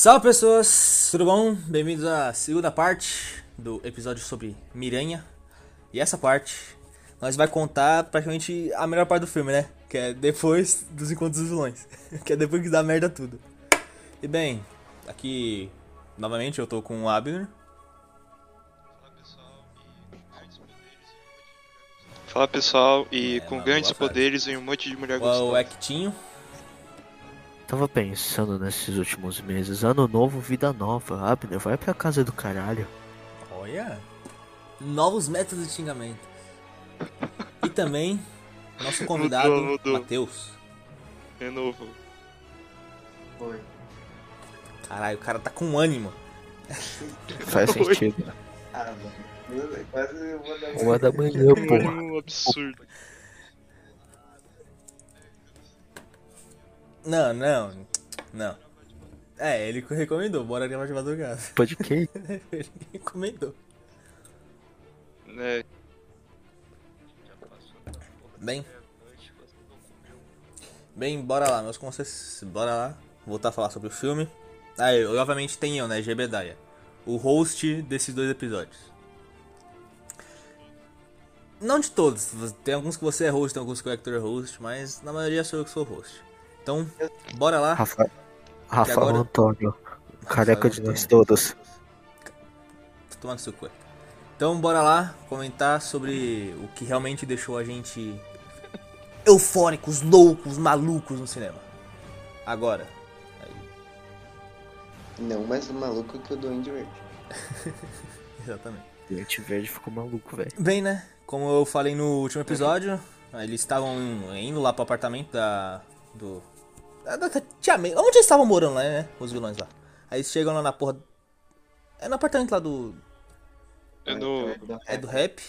Salve pessoas, tudo bom? Bem-vindos à segunda parte do episódio sobre Miranha. E essa parte nós vai contar praticamente a melhor parte do filme, né? Que é depois dos encontros dos vilões. que é depois que dá merda tudo. E bem, aqui novamente eu tô com o Abner. Fala pessoal, e É, com mano, grandes poderes e um monte de mulher O gostosa. Tava pensando nesses últimos meses, ano novo, vida nova. Abner, vai pra casa do caralho. Olha. Novos métodos de xingamento. E também nosso convidado. Matheus. É novo. Oi. Caralho, o cara tá com ânimo. Faz sentido. Ah, mano. Eu- Quase uma da Uma da manhã, Um porra. ânimo absurdo. Não, não, não. É, ele recomendou, bora gravar de madrugada. Pode que? ele recomendou. É, Bem. Bem, bora lá, meus conselhos. Bora lá. Voltar a falar sobre o filme. Ah, eu, obviamente tem eu, né? Gebedaia. O host desses dois episódios. Não de todos. Tem alguns que você é host, tem alguns que o Hector é host, mas na maioria sou eu que sou host. Então, bora lá. Rafa... Rafael agora- Antônio. Careca de nós todos. Tô tomando seu cu. Então bora lá comentar sobre o que realmente deixou a gente eufóricos, loucos, malucos no cinema. Agora. Aí, Não mais maluco que o Duende Verde. exatamente. Gente verde ficou maluco, velho. Bem, né? Como eu falei no último episódio, eles estavam indo lá pro apartamento da. do. Da Tia May. Onde eles estavam morando lá, né? Os vilões lá. Aí eles chegam lá na porra. É no apartamento lá do. é no. É do rap.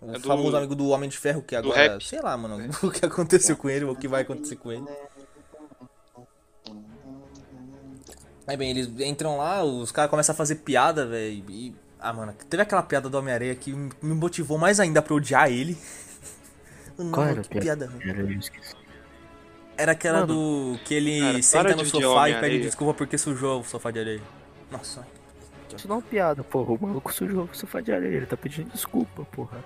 O É do- famoso amigo do Homem de Ferro que do agora. rap. Sei lá, mano. O que aconteceu com ele, ou o que vai acontecer com ele. Aí bem, eles entram lá, os caras começam a fazer piada, velho. E. Ah, mano, teve aquela piada do Homem-Aranha que me motivou mais ainda pra odiar ele. Mano, Qual era a que piada? ruim. Era, aquela Mano. do. que ele Cara, senta no sofá e pede desculpa porque sujou o sofá de areia. Nossa. Isso não é uma piada, porra. O maluco sujou o sofá de areia. Ele tá pedindo desculpa, porra.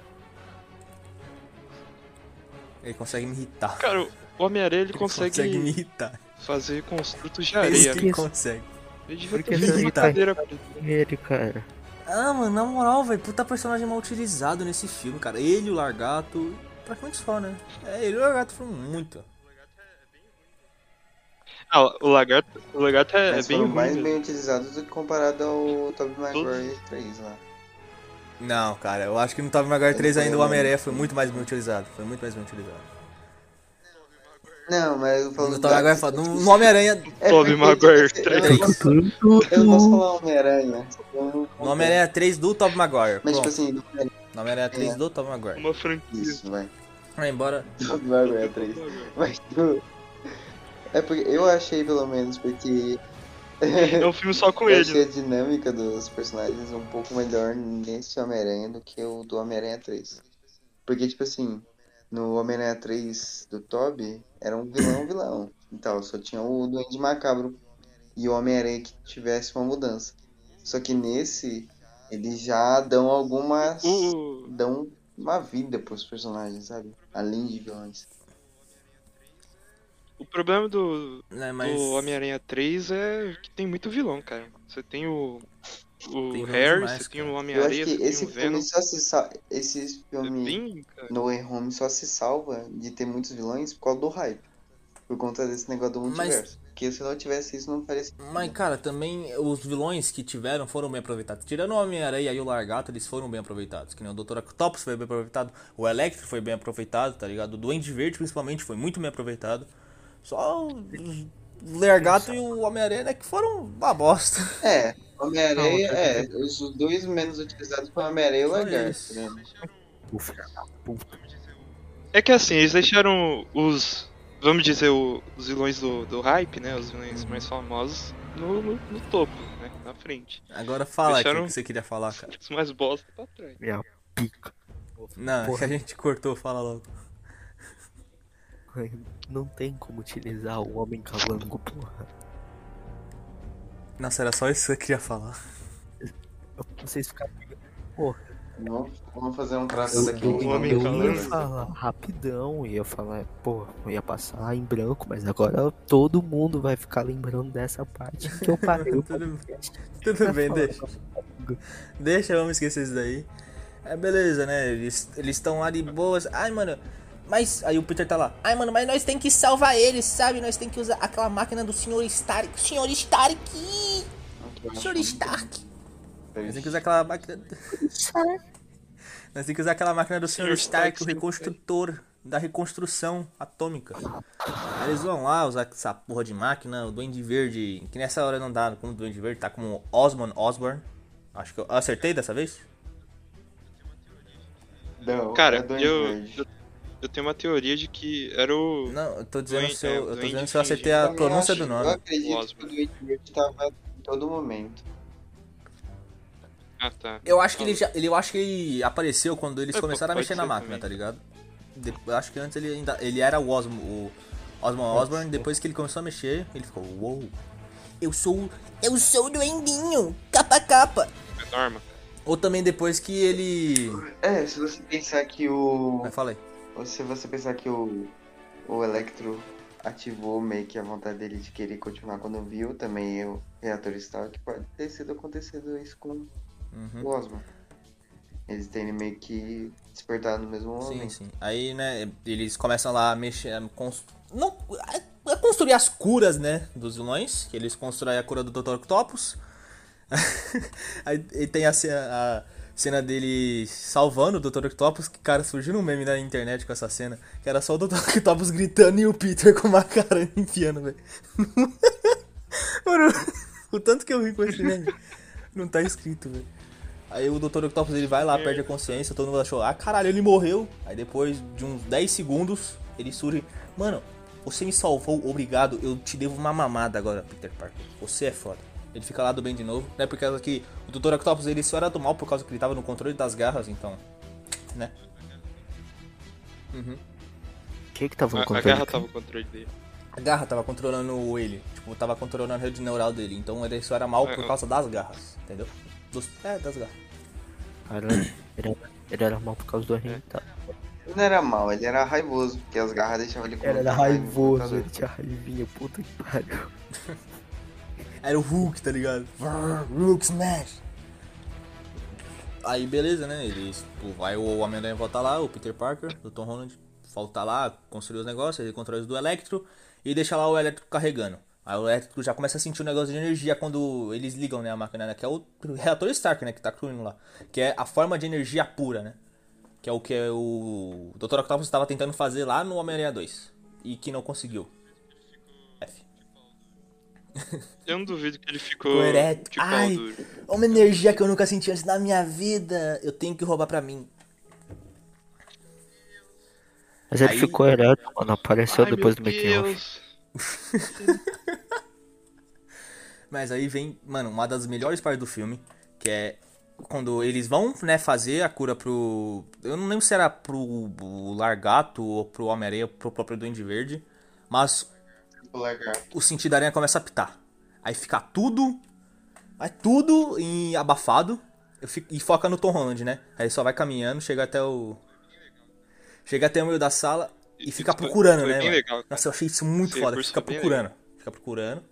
Ele consegue me irritar. Cara, o Homem-Aranha ele Ele consegue, me irritar. fazer construtos de isso areia. que ele consegue. Ele devia Porque ter feito uma irrita. cadeira. Ele, cara. Ah, mano, na moral, velho, puta personagem mal utilizado nesse filme, cara. Ele, o Largato, praticamente só, né? É, ele e o Largato foram muito. Ah, o lagarto, o lagarto é, é Mas bem foram mais mesmo. bem utilizados do que comparado ao Tobey Maguire 3 lá. Não, cara, eu acho que no Tobey Maguire 3 Ele ainda o Homem-Aranha foi muito mais bem utilizado. Foi muito mais bem utilizado. Não, mas eu falo No Tobey Maguire, fala- no, Homem-Aranha, É Tobey Maguire tipo, 3. Eu não posso, eu não posso falar Homem-Aranha. no Homem-Aranha 3 do Tobey Maguire. Mas tipo assim, do- No Homem-Aranha 3 É. do Tobey Maguire. Uma franquia. isso, vai. Vai embora. Tobey Maguire 3. Mas tu... É porque eu achei pelo menos, porque É um filme só com eu ele. achei né? a dinâmica dos personagens um pouco melhor nesse Homem-Aranha do que o do Homem-Aranha 3. Porque, tipo assim, no Homem-Aranha 3 do Toby, era um vilão vilão. Então, só tinha o Duende Macabro e o Homem-Aranha que tivesse uma mudança. Só que nesse, eles já dão algumas. O, dão uma vida pros personagens, sabe? Além de vilões. O problema do, Né, mas... do Homem-Aranha 3 é que tem muito vilão, cara. Você tem o. O Tem Harry, demais, você tem o Homem-Aranha, você tem esse o filme Venom. só se sa... Esse É filme. bem, cara. No Way Home só se salva de ter muitos vilões por causa do hype. Por conta desse negócio do Mas- multiverso. Porque se não tivesse isso, não faria sentido. Mas, cara, também os vilões que tiveram foram bem aproveitados. Tirando o Homem-Aranha e o Largato, eles foram bem aproveitados. Que nem o Dr. Octopus foi bem aproveitado, o Electro foi bem aproveitado, tá ligado? O Duende Verde, principalmente, foi muito bem aproveitado. Só o Largato e o Homem-Aranha né, que foram uma bosta. É, Homem-Aranha, Não, é. Os dois menos utilizados foram Homem-Aranha e o isso. né? Puta. É que assim, eles deixaram os. Vamos dizer, os vilões do, do hype, né? Os vilões Uhum. mais famosos no, no, no topo, né? Na frente. Agora fala aqui o Deixaram- que você queria falar, cara. Os mais bosta pra trás. Minha pica. Não, Porra. que a gente cortou, fala logo. Não tem como utilizar o homem calango, porra. Nossa, era só isso que eu queria falar. Vocês ficaram. Pô, Vamos, vamos fazer um traço eu, daqui. eu, um homem eu falando. ia falar rapidão, ia falar, pô, eu ia passar em branco, mas agora todo mundo vai ficar lembrando dessa parte que eu parei Tudo-. Tudo bem, deixa. Deixa, vamos esquecer isso daí. É beleza, né? Eles estão lá de boas. Ai, mano. Mas aí o Peter tá lá. Ai, mano, mas nós tem que salvar eles, sabe? Nós tem que usar aquela máquina do Sr. Stark. Sr. Stark! Sr. Stark! Nós tem que usar aquela máquina. Nós tem que usar aquela máquina do Sr. Stark, o reconstrutor da reconstrução atômica. Aí eles vão lá usar essa porra de máquina, o Duende Verde, que nessa hora não dá como Duende Verde, tá como Osmond Osborn. Acho que eu acertei dessa vez? Não, Cara, é Duende eu, Verde. eu, eu tenho uma teoria de que era o. Não, eu tô dizendo Duende- se eu, é, eu tô dizendo se eu acertei a pronúncia acho- do Eu nome. acredito que o. Duende Verde tava em todo momento. Ah, tá. Eu acho que ele já, ele, eu acho que ele apareceu quando eles É, começaram a mexer na máquina, também. tá ligado? De- eu acho que antes ele ainda, ele era o Osmo, o Osmond Osborn, depois que ele começou a mexer, ele ficou, uou. Eu sou, eu sou o duendinho, capa capa. É norma. Ou também depois que ele, É, se você pensar que o. vai falei. Se você pensar que o, o Electro ativou meio que a vontade dele de querer continuar quando viu também o reator Stark, pode ter sido acontecido isso com Uhum. o Osmo. Eles terem meio que despertado no mesmo Sim, momento. sim. Aí, né, eles começam lá a mexer, a cons- não, a, a construir as curas, né, dos vilões, que eles constroem a cura do Dr. Octopus. Aí tem a cena, a cena dele salvando o Dr. Octopus, que, cara, surgiu um meme na internet com essa cena, que era só o Dr. Octopus gritando e o Peter com uma cara enfiando, velho. Mano, o tanto que eu ri com esse meme, não tá escrito, velho. Aí o Dr. Octopus ele vai lá, perde a consciência, todo mundo achou, ah caralho, ele morreu. Aí depois de uns 10 segundos, ele surge. Mano, você me salvou, obrigado. Eu te devo uma mamada agora, Peter Parker. Você é foda. Ele fica lá do bem de novo, né? Por causa que o Dr. Octopus ele só era do mal por causa que ele tava no controle das garras, então. Né? Uhum. Quem que tava A, no a controle? guerra cara? tava no controle dele. A garra tava controlando ele. Tipo, tava controlando a rede neural dele. Então ele só era mal É, por eu- causa das garras, entendeu? Dos, é, das garras. Cara, ele era, ele era mal por causa do Henry. Tá. Ele não era mal, ele era raivoso, porque as garras deixavam ele com Ele era raivoso, ele tinha raivinha, puta que pariu. Era o Hulk, tá ligado? Hulk Smash. Aí beleza, né? Eles, tipo, vai o Homem-Aranha volta lá, o Peter Parker, o Tom Holland, volta lá, construir os negócios, ele controla os do Electro e deixa lá o Electro carregando. Aí o Electro já começa a sentir um negócio de energia quando eles ligam, né, a máquina, né, que é o reator Stark, né, que tá cruindo lá. Que é a forma de energia pura, né? Que é o que o Dr. Octopus estava tentando fazer lá no Homem-Aranha 2 e que não conseguiu. Eu não duvido que ele ficou ereto. de pau Ai. duro. Uma energia que eu nunca senti antes na minha vida. Eu tenho que roubar pra mim. Mas ele Aí- ficou ereto, mano. Apareceu Ai, depois do meu making off. Deus. Mas aí vem, mano, uma das melhores partes do filme, que é quando eles vão, né, fazer a cura pro. Eu não lembro se era pro o Largato ou pro Homem-Aranha, pro próprio Duende Verde. Mas O o sentido da aranha começa a apitar. Aí fica tudo. Vai tudo em abafado. Eu fico- e foca no Tom Holland, né? Aí ele só vai caminhando, chega até o. Chega até o meio da sala e Isso fica foi- procurando, foi né? bem mano? legal. Nossa, eu achei isso muito foda. Fica foi bem procurando. Fica procurando.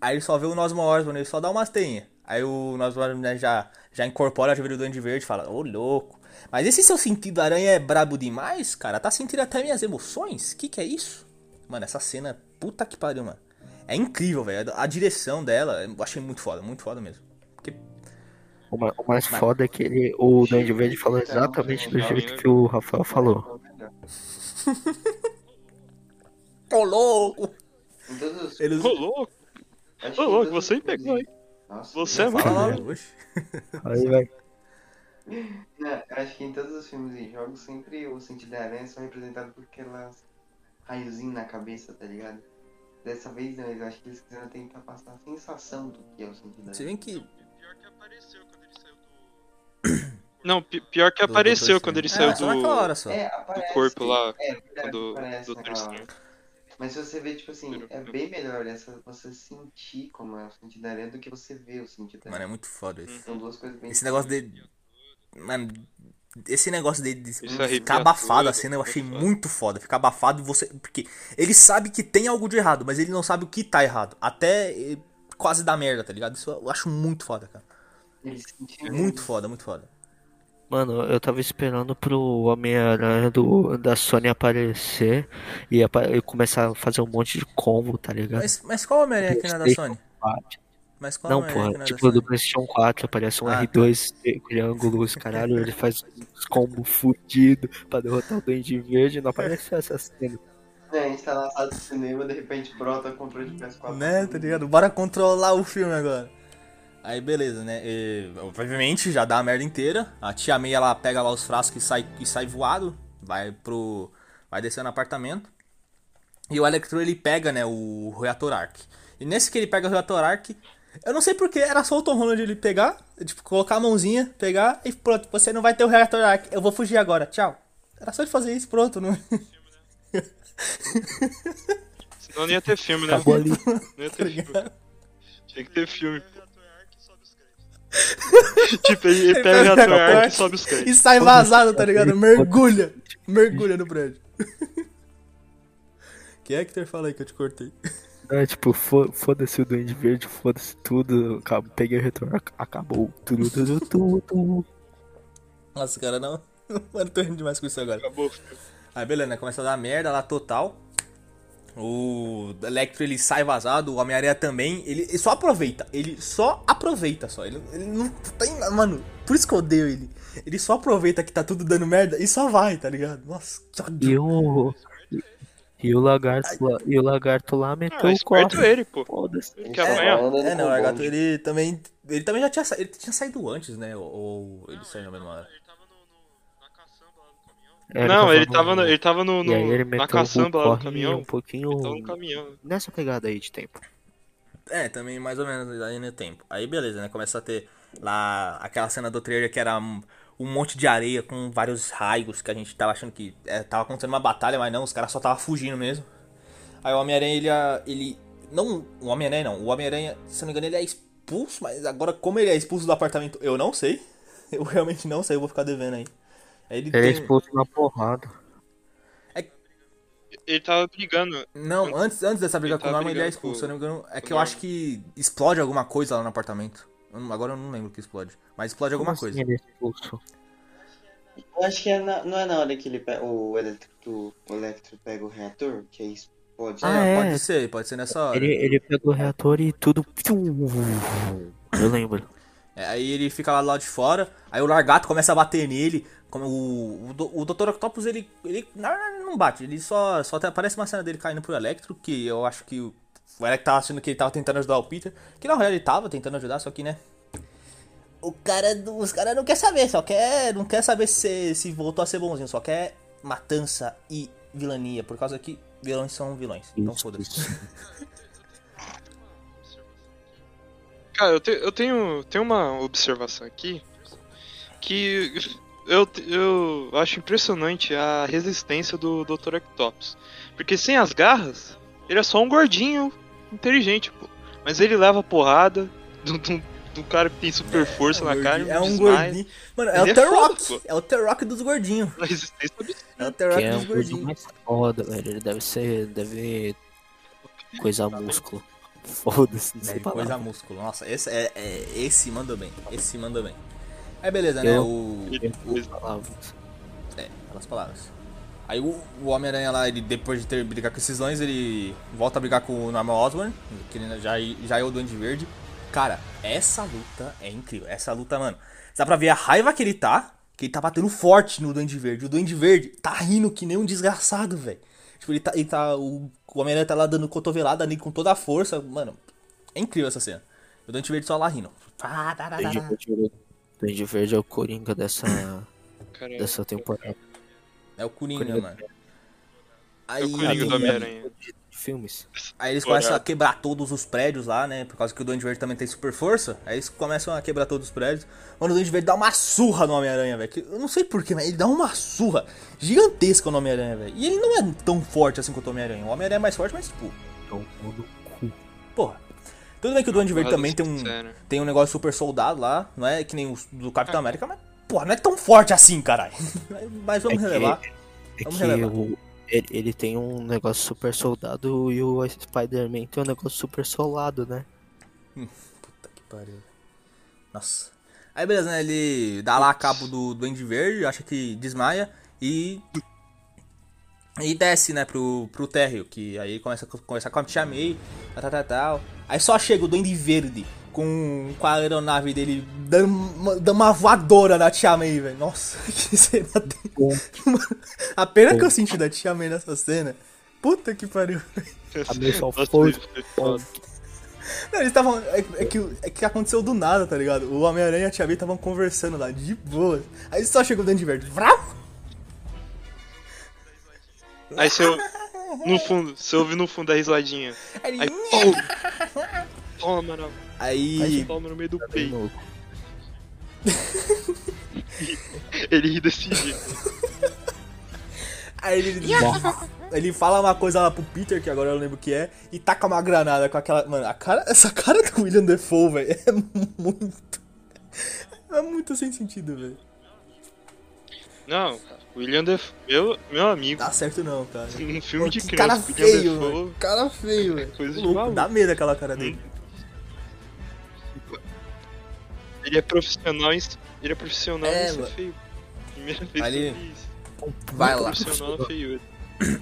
Aí ele só vê o Nosmo Osborn, ele só dá umas teinhas. Aí o Nosmo Osborn né, já, já incorpora a joelho do Duende Verde e fala, ô louco. Mas esse seu sentido aranha é brabo demais, cara? Tá sentindo até minhas emoções? Que que é isso? Mano, essa cena, puta que pariu, mano. É incrível, velho. A direção dela, eu achei muito foda, muito foda mesmo. Porque, O o mais foda é que ele, o Duende Verde falou exatamente do jeito que o Rafael falou. ô louco! Em todos os Eles... Ô, louco. Ô, louco, você me pegou, hein? Nossa, Você é oxe. Aí vai. Não, acho que em todos os filmes e jogos sempre o sentido da aranha é só representado por aquelas raiozinhos na cabeça, tá ligado? Dessa vez não, eu acho que eles quiseram tentar passar a sensação do que é o sentido aranha. vê que Pior que apareceu quando ele saiu do. Não, pi- pior que Do apareceu Doutor quando ele Estranho. saiu É, do, hora só. É, aparece. do corpo lá. É, verdade, do aparece hora. Mas se você vê, tipo assim, é bem melhor essa, você sentir como é o sentido da aranha do que você ver o sentido da Mano, é aranha. muito foda isso. São duas coisas bem Esse negócio de. Mano, esse negócio de, de ficar abafado tudo, assim, né, eu achei muito foda. Ficar abafado e você. Porque ele sabe que tem algo de errado, mas ele não sabe o que tá errado. Até eh, quase dar merda, tá ligado? Isso eu acho muito foda, cara. Muito foda, muito foda. Mano, eu tava esperando pro Homem-Aranha do- da Sony aparecer e, apa- e começar a fazer um monte de combo, tá ligado? Mas, mas qual Homem-Aranha que não é da Sony? 4. Mas qual Não, Homem-Aranha que porra, não é da tipo do? PlayStation 4 aparece um Ah, R2 triângulos, caralho, ele faz uns combo fudido pra derrotar o Duende Verde, não aparece essa cena. É, a gente tá na sala de cinema, de repente brota controle de PS4. Né, tá ligado? Bora controlar o filme agora. Aí beleza, né? E, obviamente já dá a merda inteira. A tia May ela pega lá os frascos e sai, e sai voado. Vai pro. Vai descer no apartamento. E o Electro ele pega, né, o reator Arc. E nesse que ele pega o reator Arc, eu não sei porque era só o Tom Holland ele pegar, tipo, colocar a mãozinha, pegar e pronto, você não vai ter o reator Arc. Eu vou fugir agora, tchau. Era só ele fazer isso, pronto, não. Senão não ia ter filme, né? Acabou ali. Não ia ter filme. Tinha que ter filme. pô. tipo, ele, ele pega o reator arc e sobe os E créditos. sai vazado, tá ligado? Mergulha. Mergulha no prédio. Que Hector fala aí que eu te cortei? É, tipo, fo- foda-se o Duende Verde, foda-se tudo, acabou, peguei o retorno, ac- acabou. Tudo, tudo, tudo. Nossa, cara, não. Mano, tô rindo demais com isso agora. Acabou. Aí beleza, né? Começa a dar merda lá total. O Electro ele sai vazado, o Homem-Aranha também. Ele, ele só aproveita. Ele só aproveita só. Ele, ele não tem. Mano, por isso que eu odeio ele. Ele só aproveita que tá tudo dando merda e só vai, tá ligado? Nossa, que ódio. E o. E o lagarto lá, e o lagarto lá meteu Ah, o corre. ele, pô. Foda-se. Ele quer apanhar. É, não, o Largato ele também. Ele também já tinha, sa- ele tinha saído antes, né? Ou, ele saiu na mesma hora. É, não, ele no- tava no, ele tava no, no- ele na caçamba lá no corre caminhão. um pouquinho Ele tava no caminhão. nessa pegada aí de tempo. É, também mais ou menos aí no tempo. Aí beleza, né? Começa a ter lá aquela cena do trailer que era um, monte de areia com vários raios que a gente tava achando que é, tava acontecendo uma batalha, mas não, os caras só tava fugindo mesmo. Aí o Homem-Aranha, ele, ah, ele. Não, o Homem-Aranha não. O Homem-Aranha, se eu não me engano, ele é expulso, mas agora como ele é expulso do apartamento, eu não sei. Eu realmente não sei, eu vou ficar devendo aí. Ele Ele é tem- expulso na porrada. Ele tava brigando. Não, antes, antes dessa briga Ele com o Norman, ele é expulso. com- Se eu não me engano, é que eu acho que explode alguma coisa lá no apartamento. Agora eu não lembro o que explode. Mas explode alguma Como assim coisa. ele é expulso? Eu acho que é na- não é na hora que ele pega, o, Electro, o Electro pega o reator, que aí explode. Ah, é, é. pode ser, pode ser nessa hora. Ele, ele pegou o reator e tudo. Eu lembro. É, aí ele fica lá do lado de fora, aí o Largato começa a bater nele. Como o, o, o Dr. Octopus, ele, ele na verdade, ele não bate, ele só, só aparece uma cena dele caindo pro Electro, que eu acho que o, Electro tava achando que ele tava tentando ajudar o Peter, que na real ele tava tentando ajudar, só que, né, o cara, os caras não quer saber, só quer, não quer saber se, se voltou a ser bonzinho, só quer matança e vilania, por causa que vilões são vilões, então foda-se. Cara, eu, te- eu tenho, tenho uma observação aqui que eu, eu acho impressionante a resistência do Dr. Octopus. Porque sem as garras, ele é só um gordinho inteligente, pô. Mas ele leva porrada do, do, do cara que tem super força na cara. É um desmaia. gordinho. Mano, é o é The foda, Rock. É o The Rock dos gordinhos. É o The Rock é dos um gordinho gordinhos. mais foda, velho. Ele deve ser. Deve. Coisa músculo. Foda-se, não sei É, coisa músculo. Nossa, esse, é, é- esse mandou bem. Esse mandou bem. Aí beleza, né? Eu- O. Eu falava. É, aquelas palavras. Aí o, o Homem-Aranha lá, ele, depois de ter brigado com esses vilões, ele volta a brigar com o Norman Osborn, que ele já, já é o Duende Verde. Cara, essa luta é incrível. Essa luta, mano. Dá pra ver a raiva que ele tá, que ele tá batendo forte no Duende Verde. O Duende Verde tá rindo que nem um desgraçado, velho. Tipo, ele tá. Ele tá o o Homem-Aranha tá lá dando cotovelada ali com toda a força. Mano, é incrível essa cena. O Duende Verde só lá rindo. Duende. Verde, é o Coringa dessa, dessa temporada. É o Coringa, Coringa. mano. é Aí, o Coringa do Homem-Aranha. Filmes. Aí eles começam a quebrar todos os prédios lá, né? Por causa que o Duende Verde também tem super força. Aí eles começam a quebrar todos os prédios. Mano, o Duende Verde dá uma surra no Homem-Aranha, velho. que Eu não sei porquê, mas ele dá uma surra gigantesca no Homem-Aranha, velho. E ele não é tão forte assim quanto o Homem-Aranha. O Homem-Aranha é mais forte, mas, tipo, Então, no cu. porra. Tudo bem que o Duende Verde também tem um, tem um negócio super soldado lá. Não é que nem o do Capitão América, mas, porra, não é tão forte assim, caralho. Mas vamos É que- relevar. É Vamos que relevar. o, ele, ele tem um negócio super soldado e o Spider-Man tem um negócio super solado, né? Puta que pariu. Nossa. Aí beleza, né? Ele dá lá a cabo do Duende Verde, acha que desmaia e. E desce, né, pro, pro térreo, que aí começa a conversar com a Tia May, tal, tal, tal, tal. Aí só chega o Duende Verde com, com a aeronave dele dando uma, dando uma voadora na Tia May, velho. Nossa, que cena tem. A pena que eu senti da Tia May nessa cena. Puta que pariu. A May só foi-. Não, eles estavam. É, é que, é que aconteceu do nada, tá ligado? O Homem-Aranha e a Tia May estavam conversando lá, de boa. Aí só chegou o Dente Verde. Vrau! Aí você ouve, no fundo, você ouve no fundo a risadinha. Aí, pum! Toma, mano. Aí, Toma no meio do Bem peito. Ele ri desse jeito. aí ele, ele fala uma coisa lá pro Peter, que agora eu não lembro o que é, e taca uma granada com aquela. Mano, a cara, essa cara do William Defoe, velho, é muito. É muito sem sentido, velho. Não, cara, William Defoe, meu, meu amigo, Dá certo não, cara. um filme de que criança, cara feio, Defoe. Cara feio, velho. coisa de Louco, maluco. Dá medo aquela cara dele. Ele é profissional em, ele é profissional É, em ser mano. feio. Primeira vez que eu isso. Vai lá. Profissional.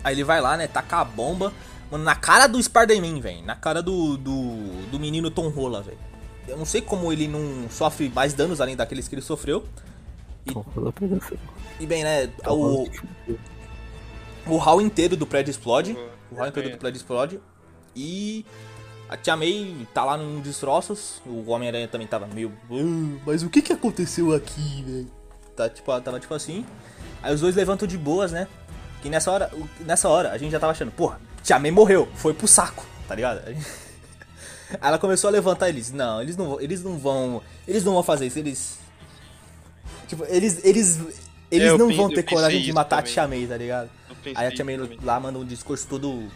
Aí ele vai lá, né, taca a bomba, mano, na cara do Spider-Man, velho. Na cara do, do, do menino Tom Rola, velho. Eu não sei como ele não sofre mais danos além daqueles que ele sofreu. Pra você. E bem, né, o, o hall inteiro do prédio explode. O hall inteiro É. do prédio explode. E a Tia May tá lá num destroços. O Homem-Aranha também tava meio. "Ah, mas o que que aconteceu aqui, velho? Tá, tipo, tava tipo assim. Aí os dois levantam de boas, né? Que nessa hora, nessa hora a gente já tava achando, porra, Tia May morreu, foi pro saco, tá ligado? Aí ela começou a levantar eles. Não, eles não, vão- eles não vão. Eles não vão fazer isso, eles. Tipo, eles. Eles, eles eu não vão ter coragem de matar também. a Tia May, tá ligado? Aí a Tia May também. lá manda um discurso todo.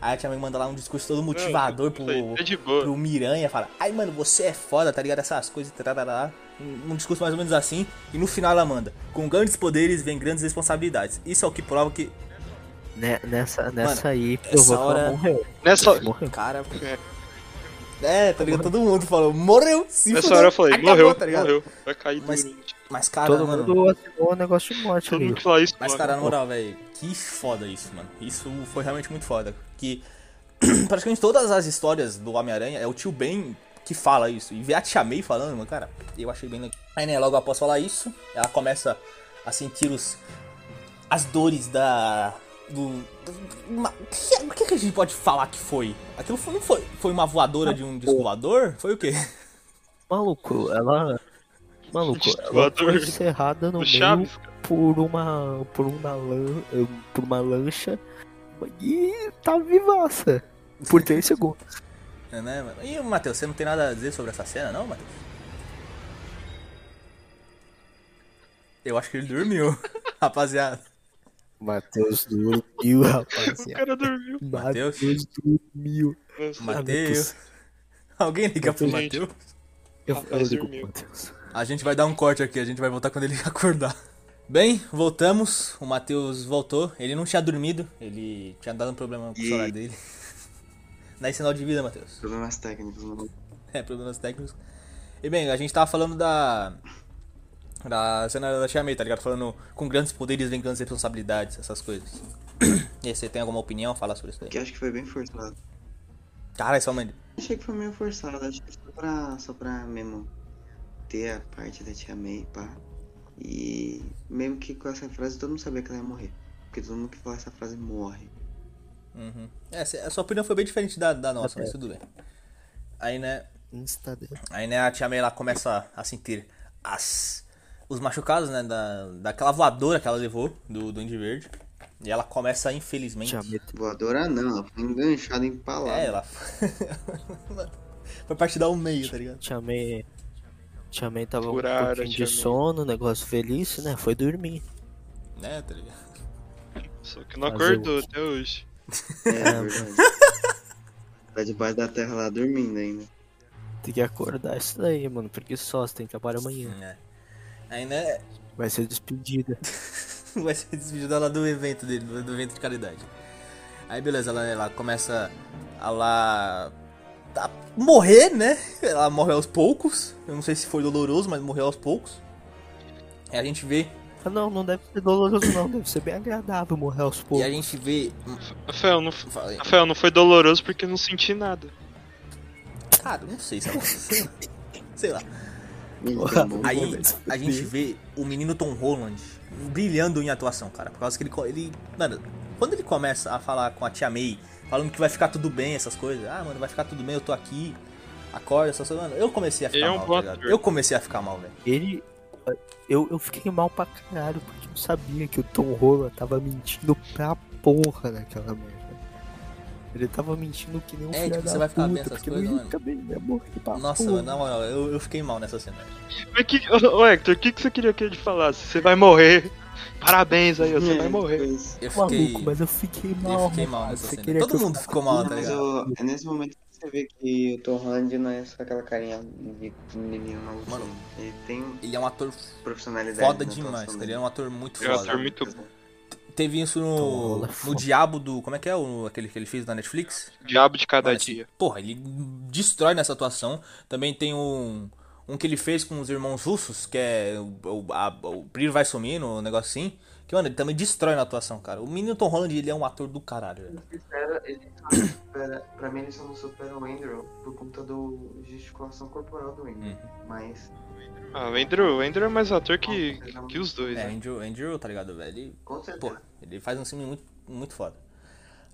Aí a Tia May manda lá um discurso todo motivador eu pro, falei, é pro Miranha. Fala, ai mano, você é foda, tá ligado? Essas coisas, tarará. Um, um discurso mais ou menos assim. E no final ela manda: Com grandes poderes vem grandes responsabilidades. Isso é o que prova que. Ne- Nessa, nessa Mano, aí, essa hora- morreu. Nessa, Morreu. Cara. É. É, tá ligado? Todo mundo falou: Morreu, se nessa fudeu, hora eu falei, acabou, morreu, tá ligado? morreu. Vai cair Mas-. Mas cara, Todo mano. mundo assinou o negócio de morte ali. mundo que fala isso, Mas, cara, na moral, velho, que foda isso, mano. Isso foi realmente muito foda. Que praticamente todas as histórias do Homem-Aranha é o tio Ben que fala isso. E ver a Tia May falando, mano, cara, eu achei bem legal. Aí, né, logo após falar isso, ela começa a sentir os. as dores da. do. do- uma- o que, o que que a gente pode falar que foi? Aquilo foi, não foi? Foi uma voadora de um disco voador? Foi o quê? Maluco, ela. Maluco, ela foi encerrada no meio por uma. por uma lan, por uma lancha e tá vivaça. Por 3 segundos. É, né, mano? E, Matheus, você não tem nada a dizer sobre essa cena, não, Matheus? Eu acho que ele dormiu, rapaziada. Matheus dormiu, O rapaziada. cara dormiu. Mateus? Matheus dormiu. Ma- Matheus. Alguém liga pro Gente. Matheus? Eu, eu ligo dormiu. pro Matheus. A gente vai dar um corte aqui, a gente vai voltar quando ele acordar. Bem, voltamos. O Matheus voltou. Ele não tinha dormido, ele tinha dado um problema com o celular dele. Dá sinal de vida, Matheus. Problemas técnicos, não. É, problemas técnicos. E bem, a gente tava falando da. Da cena da Tia May, tá ligado? Falando com grandes poderes vem grandes responsabilidades, essas coisas. E aí, você tem alguma opinião a falar sobre isso aí? Que acho que foi bem forçado. Cara, isso é uma. Achei que foi meio forçado, acho que só pra, só pra mesmo ter a parte da tia May, pá. E mesmo que com essa frase todo mundo sabia que ela ia morrer. Porque todo mundo que fala essa frase morre. Uhum. É, a sua opinião foi bem diferente da, da nossa, mas tudo bem. Aí, né, aí, né, a tia May ela começa a sentir as, os machucados, né, da, daquela voadora que ela levou do Duende Verde. E ela começa, infelizmente. Voadora não, ela foi enganchada em palavra. É, ela. Foi partir dar um meio, tá ligado? Tia May, Tia May tava Furaram, um pouquinho de sono, negócio feliz, né? Foi dormir. Né, tá ligado? Só que não Fazer acordou o até hoje. É, verdade. tá debaixo da terra lá dormindo ainda. Tem que acordar isso daí, mano. Preguiçosa, tem trabalho amanhã. É. Aí, né, Vai ser despedida. vai ser despedida lá do evento dele, do evento de caridade. Aí beleza, ela, ela começa a lá morrer, né? Ela morre aos poucos. Eu não sei se foi doloroso, mas morreu aos poucos. Aí a gente vê, não, não deve ser doloroso, não. Deve ser bem agradável morrer aos e poucos. a gente vê, Rafael, não, falei, Rafael, não foi doloroso porque não senti nada. cara, não sei, sei lá. Sei lá. Bom Aí momento. a gente vê o menino Tom Holland brilhando em atuação, cara. Por causa que ele, ele. Mano, quando ele começa a falar com a tia May, falando que vai ficar tudo bem, essas coisas. Ah, mano, vai ficar tudo bem, eu tô aqui. Acorda, essas coisas. Mano, eu comecei a ficar é um mal, tá. Eu comecei a ficar mal, velho. Ele. Eu, eu fiquei mal pra caralho, porque eu sabia que o Tom Holland tava mentindo pra porra naquela merda. Ele tava mentindo que nem um É, filho tipo, da você vai ficar puta, bem essas coisas, não mano. bem, né, pra Nossa, porra. mano, na moral, eu, eu fiquei mal nessa cena. Mas que, ô, ô, Hector, o que, que você queria que ele falasse? Você vai morrer. Parabéns aí, você vai morrer. Pois. Eu fiquei. Maluco, mas eu fiquei mal. Eu fiquei mal nessa Você cena. Todo eu mundo ficou mal, tá Mas ligado? o- é nesse momento que você vê que o Tom Holland não é só aquela carinha de menino maluco. Mano. Ele tem Ele é um ator profissionalidade. foda demais. atuação Ele é um ator muito É um foda. ator muito bom. Teve isso no, é no foda. Diabo do. Como é que é? O, aquele que ele fez na Netflix? Diabo de cada Mano, dia. Porra, ele destrói nessa atuação. Também tem um, um que ele fez com os irmãos russos, que é o, o, a- o brilho vai sumindo, um negócio assim. Que, mano, ele também destrói na atuação, cara. O menino Tom Holland, ele é um ator do caralho, velho. Supera, ele só não supera, pra mim ele só não supera o Andrew por conta do gesticulação corporal do Andrew. Uhum. Mas, Ah, o Andrew, o Andrew é mais ator que, que os dois, É, né? Andrew, Andrew, tá ligado, velho? Ele, com certeza. pô, ele faz um filme muito, muito foda.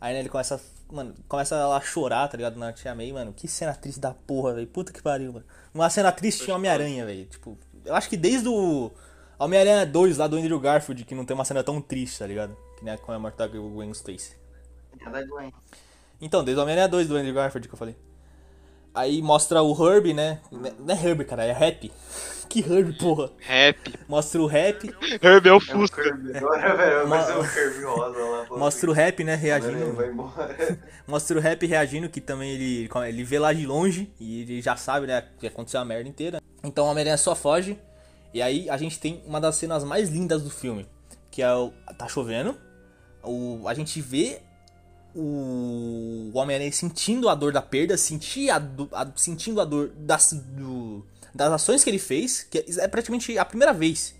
Aí, né, ele começa, mano, começa a chorar, tá ligado, na Tia May, mano. Que cena triste da porra, velho. Puta que pariu, mano. Uma cena triste tinha Homem-Aranha, velho. Tipo, eu acho que desde o Homem-Aranha 2 lá do Andrew Garfield, que não tem uma cena tão triste, tá ligado? Que nem a com a morte da Gwen Stacy. É. Então, desde o Homem-Aranha 2 do Andrew Garfield que eu falei. Aí mostra o Herb, né? Não é Herb, cara, é Rap. Que Herb, porra. Rap. Mostra o Rap, Herb é o É o Fusca. Kirby agora, velho. Mas é Mo- o Kirby rosa lá. pô. mostra o Rap, né, reagindo. vai embora. Mostra o Rap reagindo, que também ele, ele vê lá de longe e ele já sabe, né, que aconteceu a merda inteira. Então o Homem-Aranha só foge. E aí a gente tem uma das cenas mais lindas do filme, que é o. Tá chovendo. O, a gente vê o, o Homem-Aranha sentindo a dor da perda, sentir a, do- a- sentindo a dor das, do- das ações que ele fez, que é praticamente a primeira vez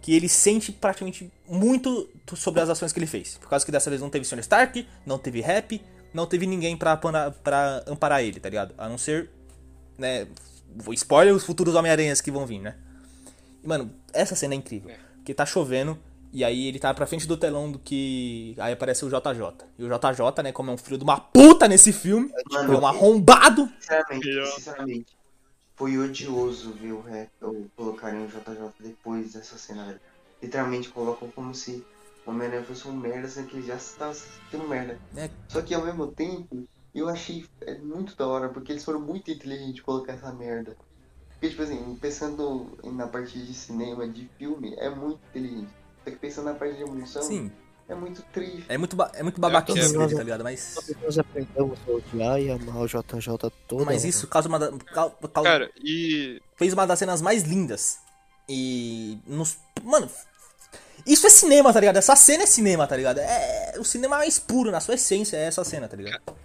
que ele sente praticamente muito sobre as ações que ele fez. Por causa que dessa vez não teve Sr. Stark, não teve Rap, não teve ninguém pra, pana- pra amparar ele, tá ligado? A não ser, né, spoiler, os futuros Homem-Aranhas que vão vir, né? E, mano, essa cena é incrível. Porque tá chovendo, e aí ele tá pra frente do telão do que... Aí aparece o JJ. E o JJ, né, como é um filho de uma puta nesse filme, Mano, é um arrombado. Sinceramente, sinceramente. Foi odioso ver o ou colocarem o JJ depois dessa cena. Literalmente colocam como se o Homem-Aranha fosse um merda, sendo que ele já estava sendo merda. É. Só que ao mesmo tempo, eu achei é, muito da hora, porque eles foram muito inteligentes de colocar essa merda. Porque, tipo assim, pensando na parte de cinema, de filme, é muito inteligente. Só que pensando na parte de emoção, Sim, é muito triste. é muito, ba é muito babaquice É, dele, tá ligado? Mas... Nós aprendemos a odiar e amar o JJ toda Mas isso causa uma causa- Cara, e. fez uma das cenas mais lindas. E nos, mano, isso é cinema, tá ligado? Essa cena é cinema, tá ligado? É o cinema mais puro na sua essência é essa cena, tá ligado?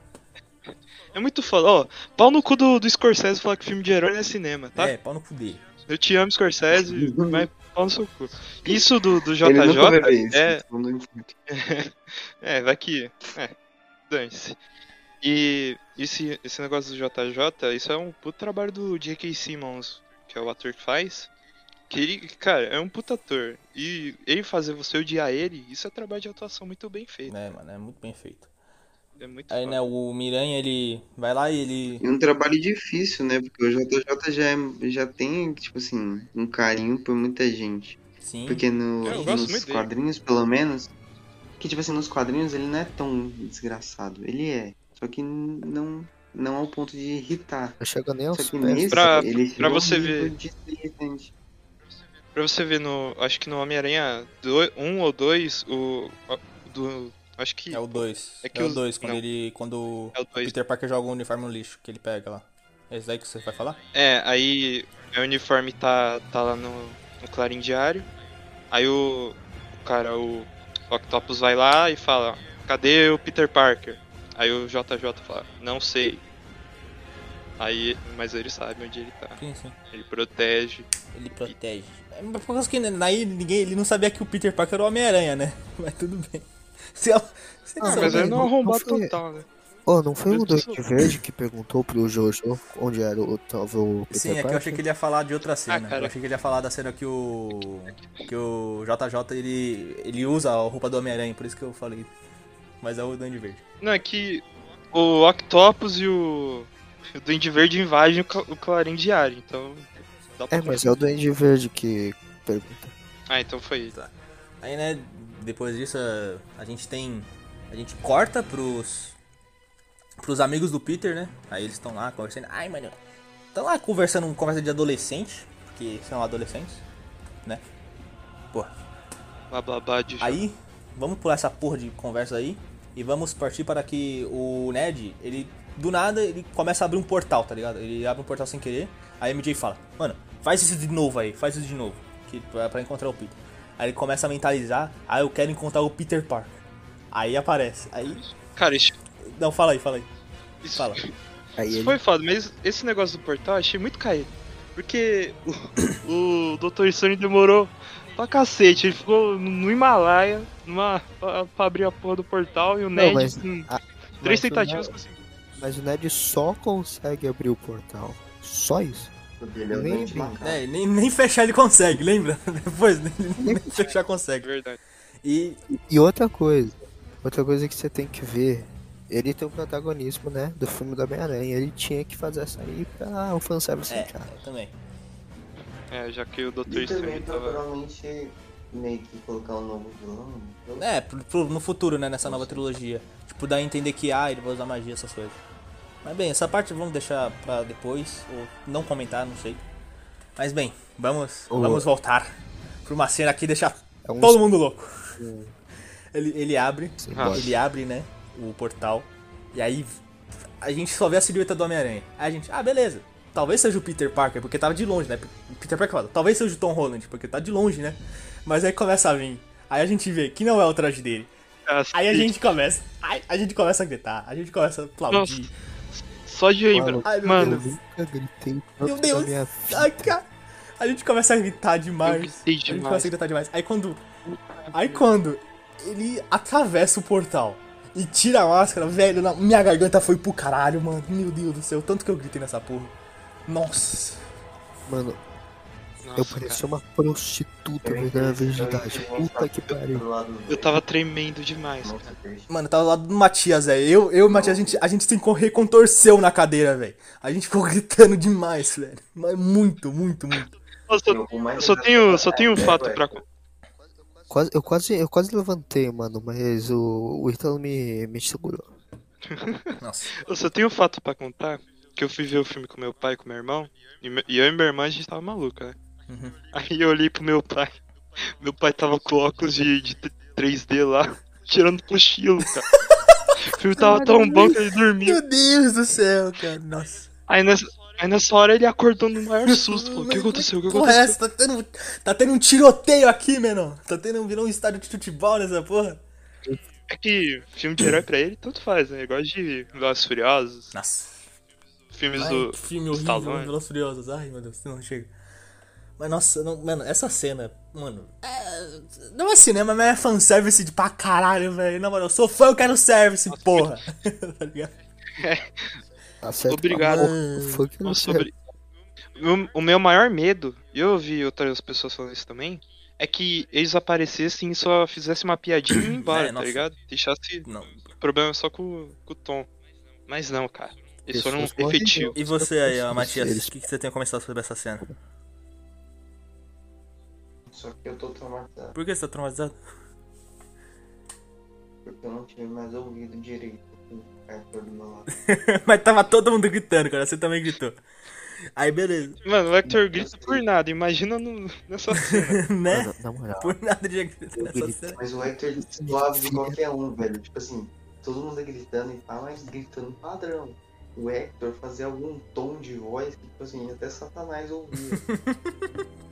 É muito foda. Ó, pau no cu do, do Scorsese falar que filme de herói não é cinema, tá? É, pau no cu dele. Eu te amo, Scorsese, mas no seu cu. Isso do, do Ele nunca vai ver JJ isso. é. não importa. É, vai que. É, dane-se. E esse, esse negócio do JJ, isso é um puto trabalho do J.K. Simmons, que é o ator que faz. Que ele, cara, é um puta ator. E ele fazer você odiar ele, isso é trabalho de atuação muito bem feito. É, mano, é muito bem feito. É muito Aí, foda. né, o Miranha, ele vai lá e ele. E um trabalho difícil, né? Porque o JJ já, é- já tem, tipo assim, um carinho por muita gente. Sim. Porque no- É, nos quadrinhos, pelo menos, Que, tipo assim, nos quadrinhos ele não é tão desgraçado. Ele é. Só que não, não ao ponto de irritar. Não chega nem aos Só que pés. nesse, Pra- ele pra você ao ver. Pra você ver no. Acho que no Homem-Aranha 1 ou 2, o. Do, acho que. É o 2. É É, que o os- 2, quando não. ele. Quando É o 2. Peter Parker joga o uniforme no lixo, que ele pega lá. É isso aí que você vai falar? É, aí o uniforme tá, tá lá no, no Clarim Diário. Aí o, o cara, o Octopus vai lá e fala: Cadê o Peter Parker? Aí o JJ fala: Não sei. Aí, mas ele sabe onde ele tá. Sim, sim. Ele protege. Ele protege. É por causa que aí ninguém, ele não sabia que o Peter Parker era o Homem-Aranha, né? Mas tudo bem. Se, ela- se Ah, mas ele não é um arrombado foi- total, né? Oh, não foi o Duende Verde que perguntou pro Jojo onde era o, tava o Peter Sim, é que eu achei que ele ia falar de outra cena. cara. Eu achei que ele ia falar da cena que o. que o JJ ele, ele usa a roupa do Homem-Aranha, por isso que eu falei. Mas é o Duende Verde. Não, é que o Octopus e o, o Duende Verde invadem o, Cla- o Clarim Diário, então. Dá pra É, mas é o Duende Verde que pergunta. Ah, então foi ele. Aí, né, depois disso, a- a gente tem. A gente corta pros. pros amigos do Peter, né? Aí eles estão lá conversando. Ai, mano. Estão lá conversando, conversa de adolescente. Porque são adolescentes, né? De Aí, vamos pular essa porra de conversa aí. E vamos partir para que o Ned, ele. Do nada, ele começa a abrir um portal, tá ligado? Ele abre um portal sem querer. Aí a MJ fala, mano, faz isso de novo aí, faz isso de novo. Que, pra, pra encontrar o Peter. Aí ele começa a mentalizar, ah, eu quero encontrar o Peter Parker. Aí aparece. Aí. Cara, isso, Não, fala aí, fala aí. isso, Fala. Aí isso ele foi foda, mas esse negócio do portal eu achei muito caído. Porque o, o Dr. Stone demorou pra cacete. Ele ficou no Himalaia numa, pra, pra abrir a porra do portal e o Ned, mas- com ah, três tentativas, conseguiu. Mas o Ned só consegue abrir o portal. Só isso. É Nem. É, nem, nem fechar ele consegue, lembra? Depois, nem, nem fechar É consegue. verdade. E. E outra coisa, outra coisa que você tem que ver, ele tem o protagonismo, né, do filme do Homem-Aranha. Ele tinha que fazer essa aí pra o fanservice É, entrar. eu também. É, já que o Dr. E também, Stone tava. provavelmente, meio que colocar um novo vilão. Eu- É, pro, pro- no futuro, né, nessa nova trilogia. Tipo, dar a entender que, ah, ele vai usar magia, essas coisas. Mas bem, essa parte vamos deixar pra depois, ou não comentar, não sei. Mas bem, vamos, vamos voltar pra uma cena aqui e deixar É um todo mundo louco. Ele, ele abre, ele abre, né, o portal, e aí a gente só vê a silhueta do Homem-Aranha. Aí a gente, ah, beleza. Talvez seja o Peter Parker, porque tava de longe, né? Peter Parker fala, talvez seja o Tom Holland, porque tá de longe, né? Mas aí começa a vir. Aí a gente vê que não é o traje dele. Aí a gente começa. A gente começa a gritar, a gente começa a aplaudir. Só de lembrar. Mano, Ai, meu Mano, Eu nunca gritei tanto Meu Deus! Ai, cara. A gente começa a gritar demais. Eu gritei A gente demais. começa a gritar demais. Aí quando. Aí quando ele atravessa o portal e tira a máscara, velho, na- minha garganta foi pro caralho, mano. Meu Deus do céu, tanto que eu gritei nessa porra. Nossa. Mano, Nossa, eu cara. parecia uma prostituta vendo a virgindade. Puta que pariu. Eu tava tremendo demais, Nossa, cara. Mano, eu tava do lado do Matias, velho. Eu, eu e o Matias, a gente, a gente correr contorceu na cadeira, velho. A gente ficou gritando demais, velho. Mas muito, muito, muito. Eu- eu só tenho, só tenho um engraçado fato é- pra. Quase, eu, quase, eu quase levantei, mano, mas o, o Ítalo me, me segurou. Nossa. Eu só tenho um fato pra contar. Que eu fui ver o filme com meu pai e com meu irmão. E, me- e eu e minha irmã a gente tava maluco, né? Uhum. Aí eu olhei pro meu pai. Meu pai tava com óculos de, de 3D lá, tirando cochilo, cara. O filme tava tão bom que ele dormiu. Meu Deus do céu, cara. Nossa. Aí nessa, aí nessa hora ele acordou no maior susto. Falou, o que aconteceu? O que é aconteceu? essa? Tá tendo, tá tendo um tiroteio aqui, menor. Tá tendo virou um estádio de futebol nessa porra. É que filme de herói pra ele, tanto faz, né? Igual de Velozes e Furiosos, Nossa. filmes Ai, do filme horrível. Velozes Furiosos. Ai, meu Deus, não chega. Mas nossa, não, mano, essa cena, mano, é, não é cinema, mas é fanservice de pra caralho, velho. Na moral, eu sou fã, eu quero service, porra. tá ligado? Acerta Obrigado. o funk no Nossa, céu. sobre- O, o meu maior medo, e eu ouvi outras pessoas falando isso também, é que eles aparecessem e só fizessem uma piadinha e embora, É, tá nossa. ligado? Deixasse Não. problema só com, com o Tom. Mas não, cara. Eles foram efetivos. E você aí, ó, Matias, o que, que você tem a comentar sobre essa cena? Só que eu tô traumatizado. Por que você tá traumatizado? porque eu não tive mais ouvido direito com o Hector do meu lado. Mas tava todo mundo gritando, cara. Você também gritou. Aí, beleza. Mano, o Hector grita por nada, imagina no, nessa cena. né? Na moral. Por nada de gritar Eu nessa grito. cena. Mas o Hector suave de qualquer um, velho. Tipo assim, todo mundo gritando e pá, mas gritando padrão. O Hector fazia algum tom de voz que, tipo assim, até Satanás ouvia.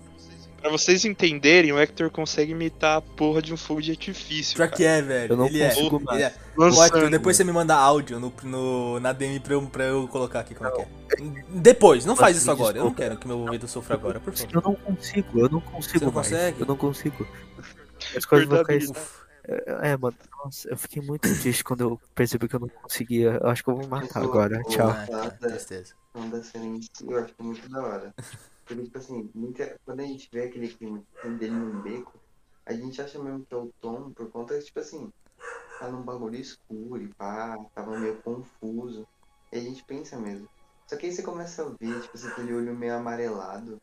Pra vocês entenderem, o Hector consegue imitar a porra de um fogo de artifício. Pior cara. que é, velho. Eu não ele consigo é. mais. Ele é. Lançando. Depois você me manda áudio no, no, na DM pra eu, pra eu colocar aqui como é que é. Depois, não faz Mas isso me agora. Eu não desculpa. quero que meu ouvido sofra agora, por favor. Eu não consigo, eu não consigo Você não mais. consegue? Eu não consigo. As coisas vão cair. É, é, mano, nossa, eu fiquei muito triste quando eu percebi que eu não conseguia. Eu acho que eu vou matar agora. Tchau. Ah. Então, da cena em si, eu acho muito da hora. Porque, tipo assim, quando a gente vê aquele clima dele num beco, a gente acha mesmo que é o Tom por conta, tipo assim, tá num bagulho escuro e pá, tava meio confuso. E a gente pensa mesmo. Só que aí você começa a ver, tipo assim, aquele olho meio amarelado,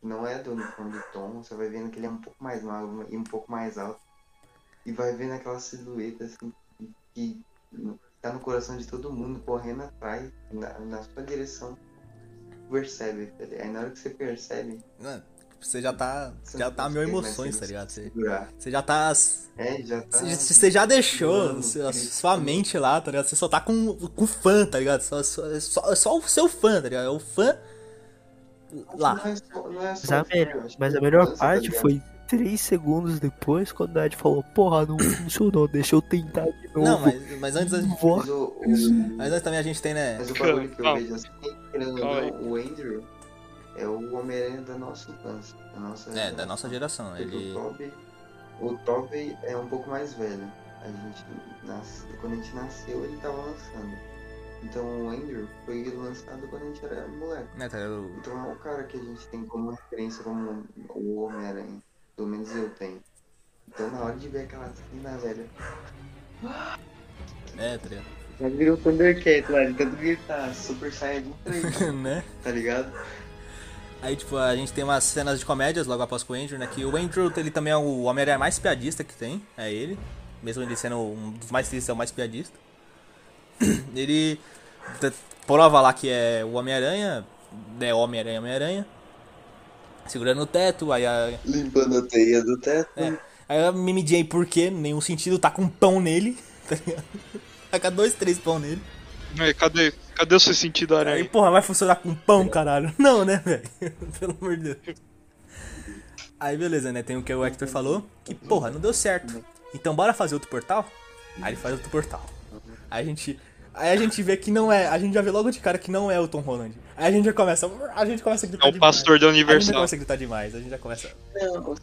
que não é do uniforme do Tom, você vai vendo que ele é um pouco mais magro e um pouco mais alto. E vai vendo aquela silhueta, assim, que tá no coração de todo mundo, correndo atrás, na, na sua direção. Percebe, velho. Aí na hora que você percebe, Mano, você já tá. você Já tá mil emoções, tá ligado? Você, você já tá. É, já tá. Você, você já deixou Mano, sua, sua mente lá, tá ligado? Você só tá com, com fã, tá ligado? Só, só, é só, é só o seu fã, tá ligado? É o fã lá. Não é só, não é Mas a, o melhor, mas a melhor mudança, tá parte ligado? foi 3 segundos depois, quando o Ed falou: Porra, não funcionou, deixa eu tentar de novo. Não, mas, mas antes. a gente- Mas o, o, Mas antes também a gente tem, né? mas o bagulho que eu vejo assim, querendo ou não, o Andrew é o Homem-Aranha da nossa infância. Da nossa É, da nossa geração. Porque Ele. o Toby, o Toby é um pouco mais velho. A gente nasce, quando a gente nasceu, ele tava lançando. Então o Andrew foi lançado quando a gente era moleque. Né, tá ligado? Então é o cara que a gente tem como referência como o Homem-Aranha. Pelo menos eu tenho. Então na hora de ver aquela cena, velho. É, tá ligado? Já virou Thundercat lá, de tanto gritar, Super Saiyajin 3, né? tá ligado? Aí, tipo, a gente tem umas cenas de comédias logo após com o Andrew, né? Que o Andrew, ele também é o Homem-Aranha mais piadista que tem, é ele. Mesmo ele sendo um dos mais tristes, é o mais piadista. Ele prova lá que é o Homem-Aranha, é Homem-Aranha, Homem-Aranha. Segurando o teto, aí a, Limpando a teia do teto. é, aí a Mimi Jane, por quê? Nenhum sentido, tá com um pão nele, tá ligado? Taca dois, três pão nele. Aí, cadê, cadê o seu sentido Aí, aranha? porra, vai funcionar com pão, caralho? Não, né, velho? Pelo amor de Deus. Aí, beleza, né? Tem o que o Hector falou, que, porra, não deu certo. Então, bora fazer outro portal? Aí ele faz outro portal. Aí a gente... Aí a gente vê que não é... A gente já vê logo de cara que não é o Tom Holland. Aí a gente já começa... A gente começa a gritar É o demais. pastor da A gente já Universal. começa a gritar demais. A gente já começa... Não,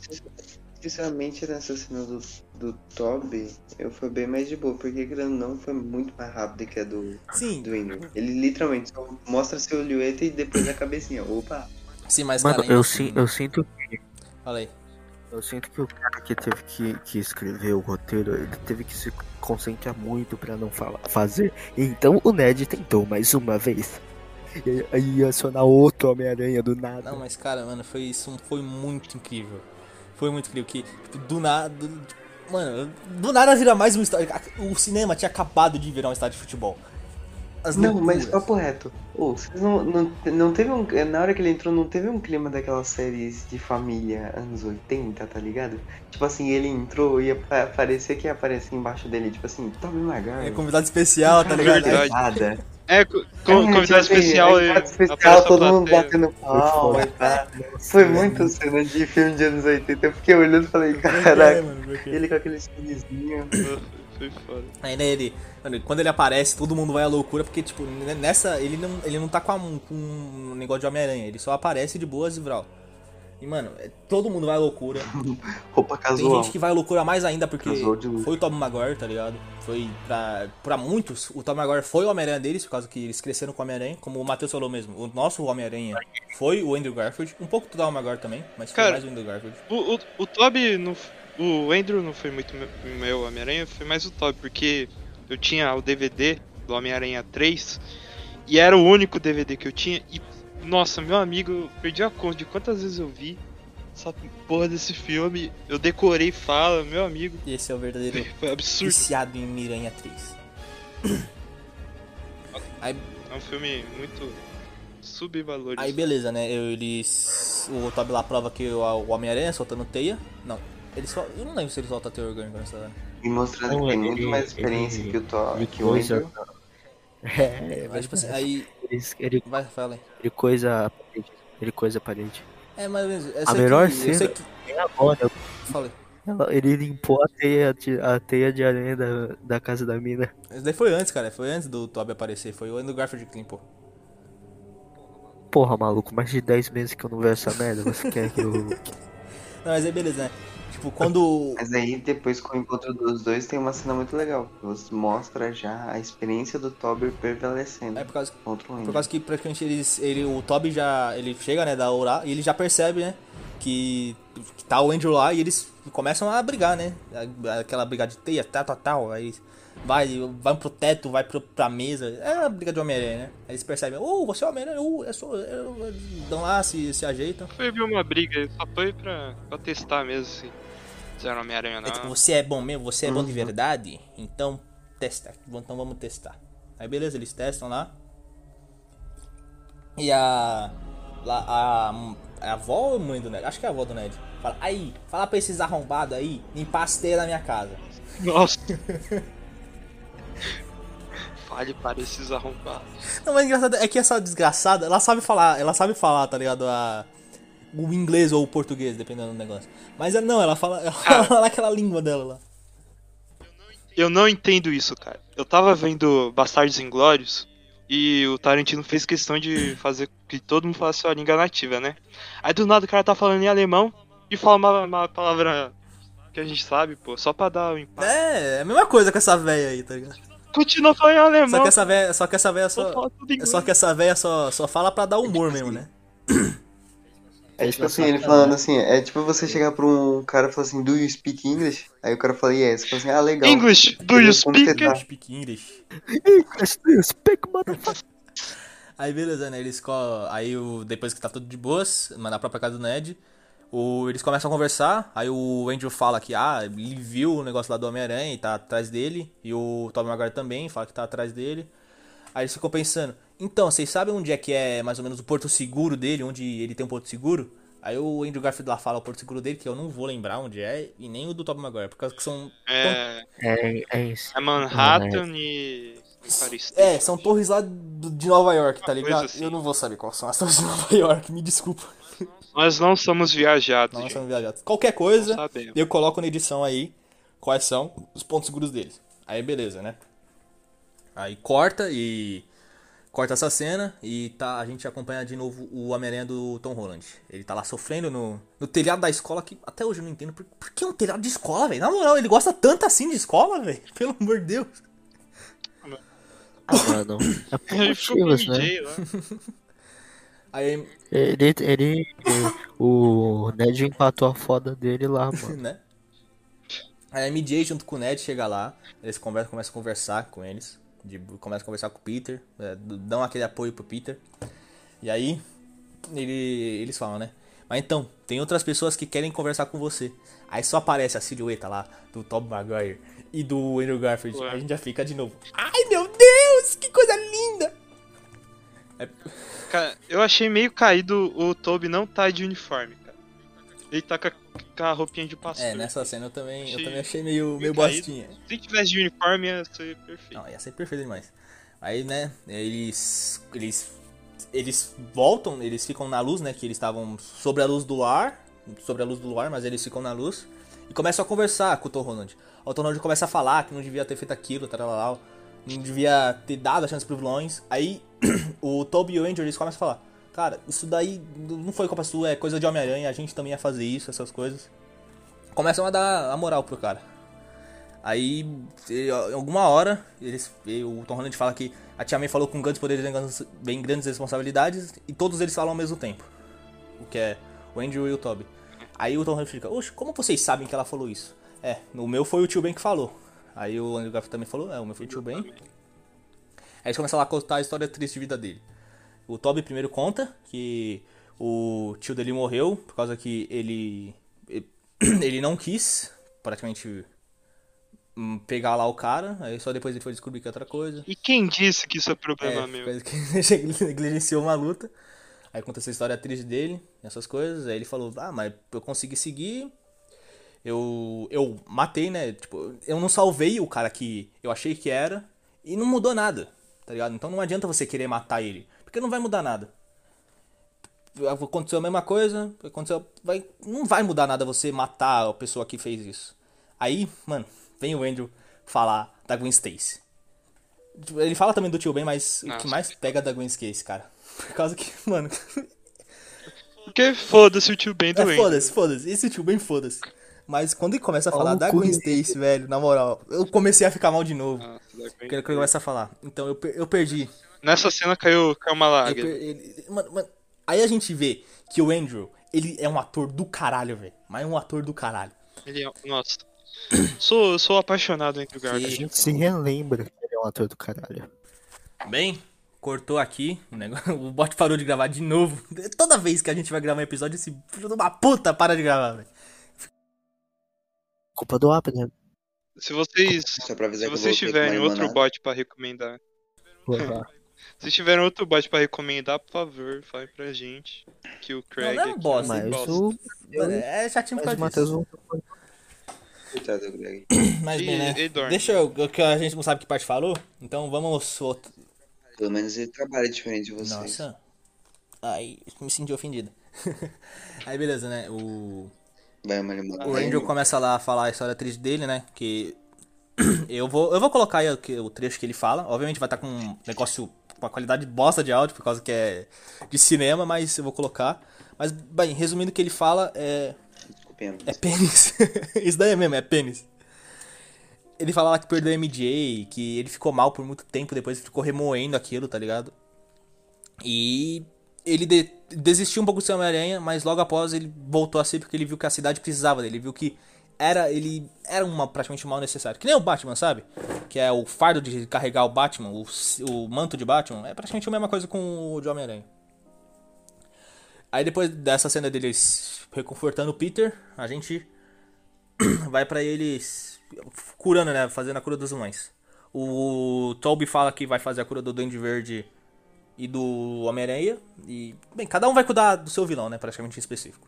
sinceramente nessa cena do, do Toby, eu fui bem mais de boa, porque ou não, foi muito mais rápido que a do, Sim, do Andrew. Ele literalmente só mostra seu olhueta e depois a cabecinha. Opa! sim, mas, Mano, cara... eu, eu sinto Fala aí. Eu sinto que o cara que teve que, que escrever o roteiro, ele teve que se concentrar muito pra não falar, fazer. Então o Ned tentou mais uma vez. E aí ia acionar outro Homem-Aranha do nada. Não, mas cara, mano, foi isso, foi muito incrível. Foi muito incrível que tipo, do nada, mano, do nada vira mais um estádio. O cinema tinha acabado de virar um estádio de futebol. As Não, mas loucuras. papo reto. Vocês não, não, não teve um. Na hora que ele entrou, não teve um clima daquelas séries de família anos 80, tá ligado? Tipo assim, ele entrou e ia pa- parecer que ia aparecer embaixo dele, tipo assim, Tommy Maguire. É convidado especial, tá ligado? Verdade. Nada. É, co- É, tipo convidado assim, especial e convidado especial, todo mundo batendo palma e pá. Foi muito cena de filme de anos 80. Eu fiquei olhando e falei, É, caraca. Ele com aquele sorrisinho. Foi foda. Aí né, ele, mano, quando ele aparece, todo mundo vai à loucura, porque, tipo, nessa, ele não, ele não tá com, a- com um negócio de Homem-Aranha, ele só aparece de boas e vral. E, mano, é- todo mundo vai à loucura. Roupa Tem casual. gente que vai à loucura mais ainda porque foi o Tom Maguire, tá ligado? Foi pra, pra muitos, o Tom Maguire foi o Homem-Aranha deles, por causa que eles cresceram com o Homem-Aranha, como o Matheus falou mesmo. O nosso Homem-Aranha foi o Andrew Garfield, um pouco do Tom Maguire também, mas foi Cara, mais o Andrew Garfield. O, o, o Toby, não, o Andrew não foi muito meu, meu Homem-Aranha, foi mais o Toby, porque eu tinha o DVD do Homem-Aranha 3 e era o único DVD que eu tinha e, nossa, meu amigo, eu perdi a conta de quantas vezes eu vi essa porra desse filme. Eu decorei fala, meu amigo. Esse é o verdadeiro Foi absurdo. viciado em Miranha 3. Aí, É um filme muito subvalorizado. aí beleza, né? Eu- Eles. O Toby lá prova que o, Homem-Aranha soltando teia. Não. Ele só. Eu não lembro se ele solta teia orgânica nessa hora. E mostrando Não, que tem muito mais experiência ele- que o Ele que o coisa. Andrew. É, Mas, tipo assim, aí. Ele, ele, Vai, fala aí. ele coisa a parede. Ele coisa a parede. É, mas. Eu A sei melhor cena- que. É agora. Falei. ela- Ele limpou a teia de, a teia de aranha da, da casa da mina. Isso daí foi antes, cara. Foi antes do Toby aparecer. Foi o Andrew Garfield que limpou. Porra, maluco, mais de 10 meses que eu não vejo essa merda. Você quer que eu. Não, mas aí beleza, né? Tipo, quando. Mas aí depois com o encontro dos dois tem uma cena muito legal. que Você mostra já a experiência do Toby prevalecendo É por causa, contra o por causa que praticamente eles, ele, o Toby já. Ele chega, né, da orar e ele já percebe, né? Que, que tá o Andrew lá e eles começam a brigar, né? Aquela briga de teia, tal, tal, tal. Aí vai, vai pro teto, vai pro, pra mesa. É a briga de Homem-Aranha, né? Aí eles percebem, oh, você é Homem-Aranha, uh, é só. Dão lá, se, se ajeitam. Foi ver uma briga, só foi pra, pra testar mesmo se se era Homem-Aranha ou É tipo, não. você é bom mesmo? Você é bom de Uhum. verdade? Então testa. Então vamos testar. Aí beleza, eles testam lá. E a. Lá, a, a avó ou a mãe do Ned? Acho que é a avó do Ned. Fala, aí, fala pra esses arrombados aí limpar as teias da minha casa. Nossa. Fale para esses arrombados. Não, mas engraçado é que essa desgraçada, ela sabe falar, ela sabe falar, tá ligado? A, o inglês ou o português, dependendo do negócio. Mas ela- não, ela fala, ela fala naquela língua dela lá. Eu não entendo isso, cara. Eu tava vendo Bastardos Inglórios e o Tarantino fez questão de fazer que todo mundo falasse a língua nativa, né? Aí do nada o cara tá falando em alemão e fala uma, uma palavra que a gente sabe, pô, só pra dar o impacto. É, é a mesma coisa com essa velha aí, tá ligado? Continua falando em alemão. Só que essa velha, só que essa velha só só, que essa velha só, só fala pra dar humor mesmo, né? É tipo assim, ele falando assim, é tipo você chegar pra um cara e falar assim, do you speak English? Aí o cara fala, yes. Você fala assim, ah, legal. English, do you speak? tá? Speak English. Speak, motherfucker. Aí beleza, né? Eles aí o depois que tá tudo de boas, na própria casa do Ned, o, eles começam a conversar, aí o Andrew fala que ah, ele viu o negócio lá do Homem-Aranha e tá atrás dele, e o Tobey Maguire também fala que tá atrás dele. Aí eles ficam pensando, então, vocês sabem onde é que é mais ou menos o porto seguro dele, onde ele tem um porto seguro? Aí o Andrew Garfield lá fala o porto seguro dele, que eu não vou lembrar onde é, e nem o do Tobey Maguire, por causa que são É, É, é isso. é Manhattan e. Empire State. É, são torres lá de Nova York, tá ligado? assim. Eu não vou saber quais são as torres de Nova York, me desculpa. Nós não somos viajados, Não, nós somos viajados. Qualquer coisa, eu coloco na edição aí quais são os pontos seguros deles. Aí beleza, né? Aí corta e. Corta essa cena e tá, a gente acompanha de novo o Homem-Aranha do Tom Holland. Ele tá lá sofrendo no, no telhado da escola que até hoje eu não entendo. Por, por que um telhado de escola, velho? Na moral, ele gosta tanto assim de escola, velho? Pelo amor de Deus. Ah, mano. É por motivos, né? Aí, Ele, ele, o Ned empatou a foda dele lá, mano. né? Aí a MJ junto com o Ned chega lá, eles conversam, começam a conversar com eles, de, começam a conversar com o Peter, é, dão aquele apoio pro Peter. E aí ele, eles falam, né? Mas então, tem outras pessoas que querem conversar com você. Aí só aparece a silhueta lá do Tom Maguire e do Andrew Garfield. Ué. Aí a gente já fica de novo. Ai meu Deus, que coisa linda! É, Cara, eu achei meio caído o Toby não tá de uniforme. Ele tá com a, com a roupinha de pastor. é, nessa cena eu também, eu Achei também achei meio, meio bostinha. Se tivesse de uniforme ia ser perfeito. Não, ia ser perfeito demais. Aí, né, eles. Eles. Eles voltam, eles ficam na luz, né? Que eles estavam sobre a luz do lar. Sobre a luz do luar, mas eles ficam na luz. E começam a conversar com o Tom Holland. O Tom Holland começa a falar que não devia ter feito aquilo, tal, não devia ter dado a chance pros vilões. Aí o Toby e o Andrew eles começam a falar: Cara, isso daí não foi culpa sua, é coisa de Homem-Aranha, a gente também ia fazer isso, essas coisas. Começam a dar a moral pro cara. Aí, alguma hora, eles, o Tom Holland fala que a Tia May falou com grandes poderes vem grandes responsabilidades e todos eles falam ao mesmo tempo. O que é o Andrew e o Toby. Aí o Tom Holland fica, oxe, como vocês sabem que ela falou isso? É, o meu foi o tio Ben que falou. Aí o Andrew Garfield também falou, é, o meu foi o tio Ben. Aí eles começam lá a contar a história triste de vida dele. O Toby primeiro conta que o tio dele morreu por causa que ele ele não quis praticamente hum, pegar lá o cara, aí só depois ele foi descobrir que é outra coisa. E quem disse que isso é problema É, meu? que ele negligenciou uma luta. Aí conta essa história triste dele, essas coisas. Aí ele falou: Ah, mas eu consegui seguir. Eu, eu matei, né? Tipo, eu não salvei o cara que eu achei que era. E não mudou nada, tá ligado? Então não adianta você querer matar ele. Porque não vai mudar nada. Aconteceu a mesma coisa. Aconteceu. Vai, não vai mudar nada você matar a pessoa que fez isso. Aí, mano, vem o Andrew falar da Gwen Stacy. Ele fala também do tio Ben, mas o que Nossa. mais pega da Gwen Stacy, cara. Por causa que, mano. Porque foda-se o tio Ben do É Andrew. foda-se, foda-se. Esse tio Ben, foda-se. Mas quando ele começa a falar no da Gwen. Stacy, velho, na moral, eu comecei a ficar mal de novo. Nossa, Quando ele começa a falar. Então eu, per- eu perdi. Nessa cena caiu, caiu uma lágrima. ele- mano, mano, aí a gente vê que o Andrew, ele é um ator do caralho, velho. Mas é um ator do caralho. Ele é... Nossa. Sou, sou apaixonado entre o A Garfield. gente se relembra que ele é um ator do caralho. Bem, cortou aqui. O, negócio, o bot parou de gravar de novo. Toda vez que a gente vai gravar um episódio, esse filho de uma puta para de gravar, velho. Culpa do Apple, né? Se vocês, se vocês tiverem outro bot pra recomendar, Porra. Se tiverem outro bot pra recomendar, por favor, fale pra gente que o Craig não é um é um Mas bosta. o. Mano, é chatinho por Mas causa o Matheus disso. não. Coitado do Greg. Mas E- bem, né? e. Deixa eu. Que a gente não sabe que parte falou. Então vamos. outro- Pelo menos ele trabalha diferente de vocês. Nossa. Ai, me senti ofendido. Aí beleza, né? O. O Angel começa lá a falar a história triste dele, né? Que. Eu vou, eu vou colocar aí o, trecho que ele fala. Obviamente vai estar com um negócio. Uma qualidade bosta de áudio, por causa que é de cinema, mas eu vou colocar. Mas, bem, resumindo o que ele fala, é. Desculpem. É pênis. Isso daí é mesmo, é pênis. Ele fala lá que perdeu a MJ, que ele ficou mal por muito tempo, depois ficou remoendo aquilo, tá ligado? E ele de- desistiu um pouco do seu Homem-Aranha, mas logo após ele voltou a ser porque ele viu que a cidade precisava dele. Ele viu que era ele era uma, praticamente um mal necessário. Que nem o Batman, sabe? Que é o fardo de carregar o Batman, o, o manto de Batman. É praticamente a mesma coisa com o de Homem-Aranha. Aí depois dessa cena deles reconfortando o Peter, a gente vai pra eles curando, né? Fazendo a cura dos vilões. O Toby fala que vai fazer a cura do Duende Verde e do Homem-Aranha. E, bem, cada um vai cuidar do seu vilão, né? Praticamente em específico.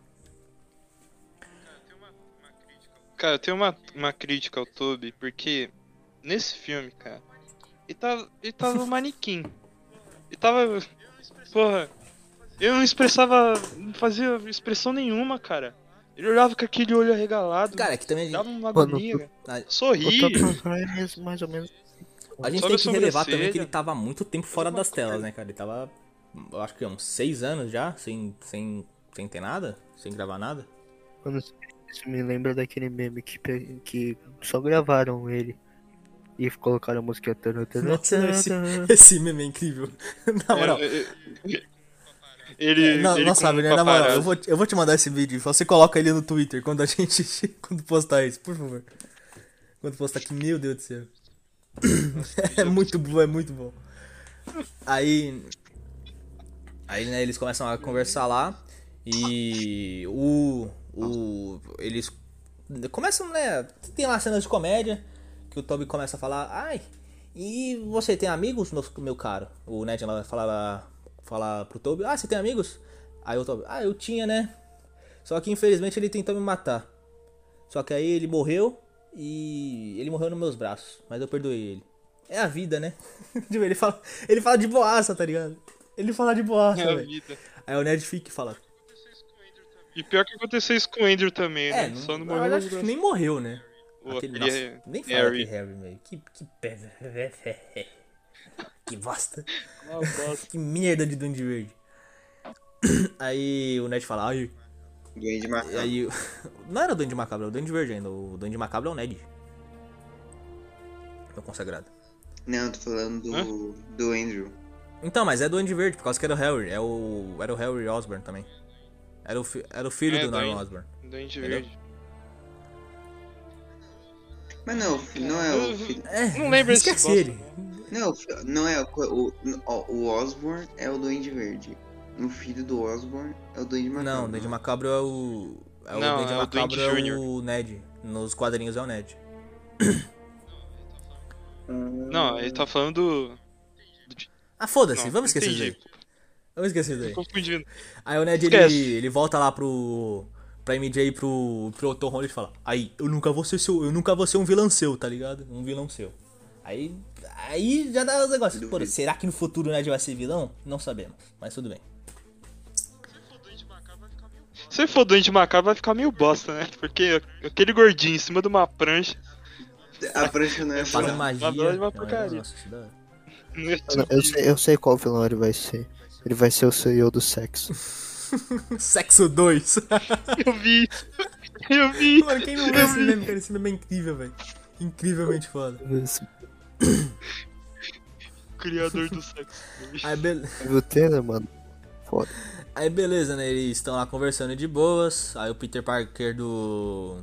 Cara, eu tenho uma, uma crítica ao Toby, porque nesse filme, cara, ele tava, ele tava um manequim. Ele tava. Porra, eu não expressava. Não fazia expressão nenhuma, cara. Ele olhava com aquele olho arregalado. Cara, aqui também a dava uma Mano, agonia. a, O Sorri. Tobey Maguire é mais ou menos. a gente Sobe tem que relevar também que ele tava há muito tempo fora das telas, né, cara? Ele tava, eu acho que uns seis anos já, sem, sem, sem ter nada, sem gravar nada. Mano, isso me lembra daquele meme que, que só gravaram ele e colocaram a música. tana, tana, Nossa, esse, tana. esse meme é incrível. Na moral. É, é, é, ele. Não, ele não sabe, né? Na moral, eu vou, eu vou te mandar esse vídeo. Você coloca ele no Twitter quando a gente. Quando postar isso, por favor. Quando postar aqui, meu Deus do céu. é muito bom, é muito bom. Aí. Aí, né, eles começam a conversar lá. E o. O. Eles. Começam, né? Tem lá cenas de comédia. Que o Toby começa a falar. Ai. E você tem amigos, meu, meu caro? O Ned ela fala, fala pro Toby, ah, você tem amigos? Aí o Toby, ah, eu tinha, né? Só que infelizmente ele tentou me matar. Só que aí ele morreu e ele morreu nos meus braços, mas eu perdoei ele. É a vida, né? Tipo, ele fala, ele fala de boaça, tá ligado? Ele fala de boaça, É a velho. vida. Aí o Ned fica e fala, E pior que aconteceu isso com o Andrew também, é, né? não, Só não na morreu. verdade, nos acho que nem morreu, né? O- Aquele, aquele nossa, é- nem fala Harry. que Harry, velho. Que, que pedra. que bosta. Ah. Que merda de Duende Verde. Aí o Ned fala, ai. Duende macabro. Aí. Não era o Duende Macabro, era o Duende Verde ainda. O Duende Macabro é o Ned. Meu consagrado. Não, eu tô falando do, do Andrew. Então, mas é Duende Verde, por causa que era o Harry. É o, era o Harry Osborn também. Era o, fi- era o filho É, do Norman Osborn. Duende Entendeu? Verde. Mas não, o não é o filho. É, Não lembro desse esquece bosta, ele. Não, o não é o, o, o, o Osborn é o Duende Verde. o filho do Osborn é o Duende Macabro. Não, o Duende Macabro é o. É o Não, Duende é o Macabro Duende é o Ned. Nos quadrinhos é o Ned. Não, ele tá falando do. Ah, foda-se, vamos esquecer isso entendi. aí. Vamos esquecer isso Tô aí. confundindo. Aí o Ned Esquece. ele, ele volta lá pro. Pra MJ pro, pro Tom Holland e fala: Aí, eu nunca vou ser seu. Eu nunca vou ser um vilão seu, tá ligado? Um vilão seu. Aí. Aí já dá os negócios. Pô, será que no futuro o Ned vai ser vilão? Não sabemos. Mas tudo bem. Se for doente macabro, vai ficar meio bosta, né? Porque aquele gordinho em cima de uma prancha. A prancha não é. Fazendo magia. É uma porcaria. nossa, Mano, Eu sei, eu sei qual vilão ele vai ser. Ele vai ser o CEO do sexo. Sexo 2. Eu vi. Eu vi. Mano, quem não viu esse meme, cara? Esse meme é incrível, velho. Incrivelmente foda. Criador do sexo. Aí, be... Viu o trailer, mano? Foda. Aí beleza, né? Eles estão lá conversando de boas. Aí o Peter Parker do.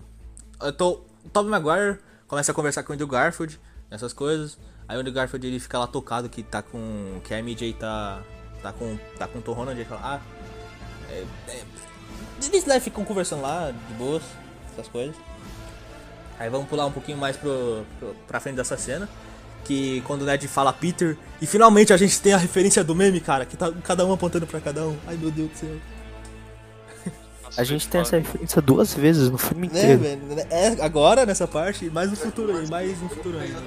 Eu tô. O Tobey Maguire começa a conversar com o Andrew Garfield, essas coisas. Aí o Andrew Garfield ele fica lá tocado que tá com. que a MJ tá. Tá com. tá com o Tom Holland. Ele fala, ah. É, é... Eles né, ficam conversando lá, de boas, essas coisas. Aí vamos pular um pouquinho mais pro, pro, pra frente dessa cena. Que quando o Ned fala Peter. E finalmente a gente tem a referência do meme, cara. Que tá cada um apontando pra cada um. Ai meu Deus do céu. A gente tem essa referência duas vezes no filme Né, inteiro. velho? É agora nessa parte, mais no futuro aí, mais no futuro ainda.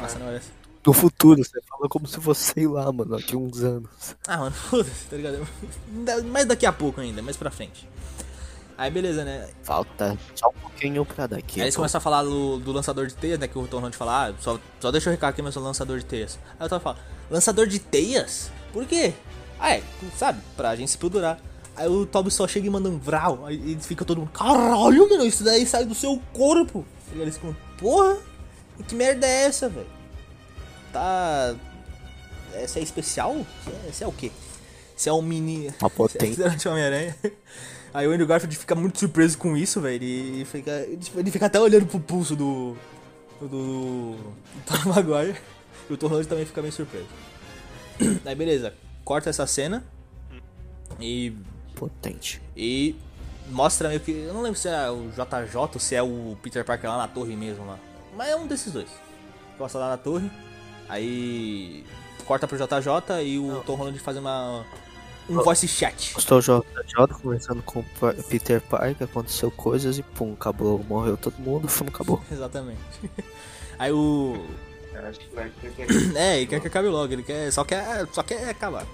Nossa, não, olha. No futuro, você fala como se fosse, sei lá, mano, daqui uns anos. Ah, mano, foda-se, tá ligado? Mais daqui a pouco ainda, mais pra frente. Aí beleza, né? Falta só um pouquinho pra daqui. Aí eles pô. começam a falar do, do lançador de teias, né? Que o Tom Holland fala, ah, só, só deixa eu recar aqui, mas eu sou lançador de teias. Aí o Tom fala, lançador de teias? Por quê? Ah, é, sabe, pra gente se pendurar. Aí o Toby só chega e manda um vral, aí eles ficam todo mundo, caralho, mano, isso daí sai do seu corpo. E eles ficam, porra, que merda é essa, velho? Tá. Essa é especial? É, isso é o quê? Isso é um mini. Uma potente. Durante o Homem-Aranha. Aí o Andrew Garfield fica muito surpreso com isso, velho. Ele fica, ele fica até olhando pro pulso do. do. do Tom Maguire. E o Tom Holland também fica meio surpreso. Aí beleza, corta essa cena. E. Potente. E mostra meio que. Eu não lembro se é o JJ ou se é o Peter Parker lá na torre mesmo lá. Mas é um desses dois. Posta lá na torre. Aí. Corta pro JJ e o Tom Holland faz uma. Um voice chat. Estou JJ conversando com Peter Parker, aconteceu coisas e pum, acabou. Morreu todo mundo, o filme acabou. Exatamente. Aí o. Eu acho que vai porque É, ele quer que acabe logo, ele quer. Só quer. Só quer acabar.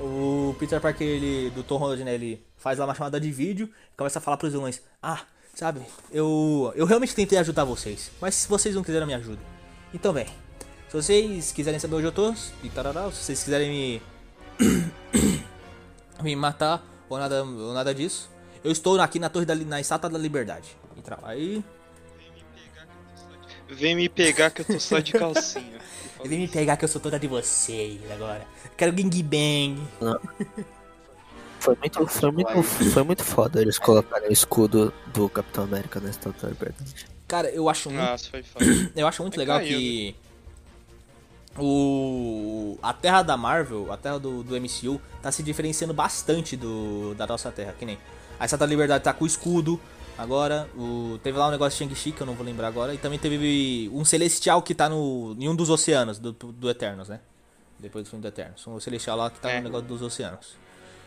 O Peter Parker, ele. Do Tom Holland, né? Ele faz lá uma chamada de vídeo e começa a falar pros vilões. Ah, sabe, eu. Eu realmente tentei ajudar vocês. Mas se vocês não quiseram me ajuda. Então bem. Se vocês quiserem saber onde eu tô, e tarará, se vocês quiserem me. me matar ou nada, ou nada disso, eu estou aqui na torre da na estátua da liberdade. E tal. Aí. Vem me pegar que eu tô só de calcinha. Vem me pegar que eu sou toda de vocês agora. Quero gangbang. Foi muito, foi muito, foi muito foda eles colocarem o escudo do Capitão América na Estátua da Liberdade. Cara, eu acho muito, Nossa, foi foda. eu acho muito Mas legal caiu, que o a Terra da Marvel, a Terra do, do MCU, tá se diferenciando bastante do da nossa Terra, que nem a Estátua da Liberdade tá com o escudo. Agora, o, teve lá um negócio de Shang-Chi, que eu não vou lembrar agora, e também teve um Celestial que tá no, em um dos oceanos do, do Eternos, né? Depois do filme do Eternos. Um Celestial lá que tá É. no negócio dos oceanos.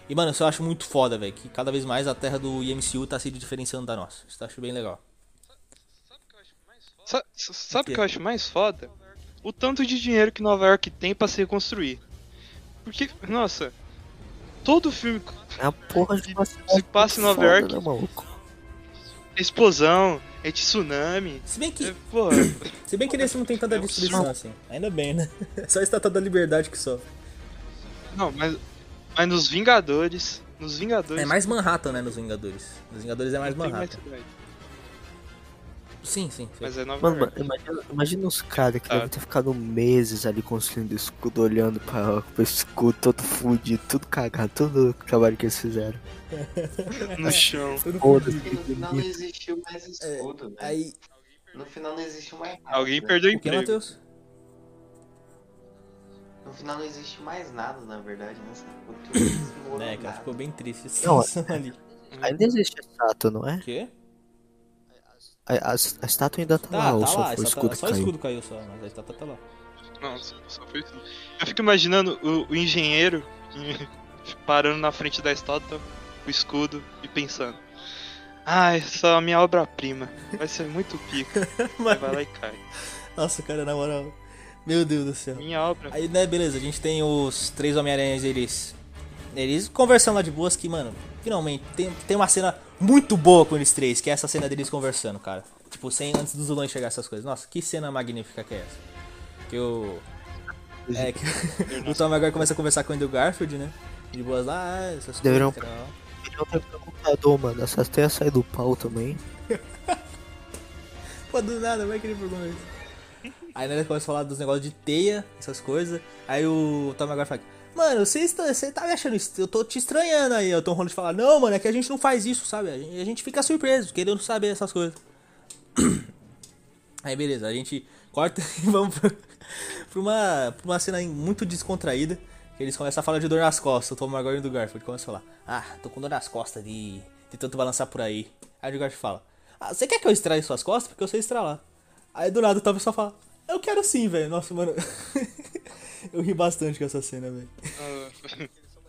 E, mano, isso eu acho muito foda, velho, que cada vez mais a Terra do MCU tá se diferenciando da nossa. Isso eu acho bem legal. Sa- sa- Sabe o que eu acho mais foda? O tanto de dinheiro que Nova York tem pra se reconstruir. Porque, nossa, todo filme, É a porra cidade Se passa em Nova foda, York- Né, maluco? é explosão, é tsunami. Se bem que, É, porra, se bem que nesse não tem tanta É destruição surto. assim. Ainda bem, né? É só a Estátua da Liberdade que sofre. não, mas, mas nos Vingadores, nos Vingadores. É mais Manhattan, né, nos Vingadores. Nos Vingadores é mais mais Manhattan. cidade, Sim, sim. sim. Mas é Nova Mano, York. imagina, imagina os caras que Ah. devem ter ficado meses ali construindo escudo, olhando pra, pro escudo todo fudido, tudo cagado, todo o trabalho que eles fizeram. no chão. Fudido. no final não existiu mais escudo, velho. Aí, No final não existiu mais nada. Alguém velho. perdeu o o que, emprego. Matheus? No final não existe mais nada, na verdade, né? Ficou tudo É, cara, ficou bem triste Não, ali. Ainda existe a estátua, não é? O quê? A, a- a estátua ainda tá, Tá, lá, ou tá só lá, foi o só, escudo tá, que só o caiu. escudo caiu só, mas a estátua tá lá. Não, só só foi isso. Eu fico imaginando o, o engenheiro parando na frente da estátua, o escudo, e pensando. Ah, essa é a minha obra-prima. Vai ser muito pica. Mas- vai lá e cai. Nossa, cara, na moral. Meu Deus do céu. Minha obra. Aí, né, beleza, a gente tem os três Homem-Aranhas, eles. Eles conversando lá de boas que, mano, finalmente tem, tem uma cena muito boa com eles três, que é essa cena deles conversando, cara. Tipo, sem antes dos vilões chegar essas coisas. Nossa, que cena magnífica que é essa. Que o. É, que o Tom agora começa a conversar com o Andrew Garfield, né? De boas lá, ah, essas coisas. Tal. Não tem no computador, mano. Essas tem a sair do pau também. Pô, do nada, vai querer perguntar isso. Aí né, ele começa a falar dos negócios de teia, essas coisas. Aí o Tom agora fala, mano, você tá me achando, eu tô te estranhando aí. O Tom Holland fala, não, mano, é que a gente não faz isso, sabe? A gente, a gente fica surpreso, querendo saber essas coisas. Aí beleza, a gente corta e vamos pra, pra uma, pra uma cena muito descontraída. Que eles começam a falar de dor nas costas. O Tom Maguire do Garfield começam a falar: Ah, tô com dor nas costas de, de tanto balançar por aí. Aí o Garfield fala: Ah, você quer que eu estrague suas costas? Porque eu sei estralar. Aí do nada o Tom só fala: Eu quero sim, velho. Nossa, mano. eu ri bastante com essa cena, velho. Ah,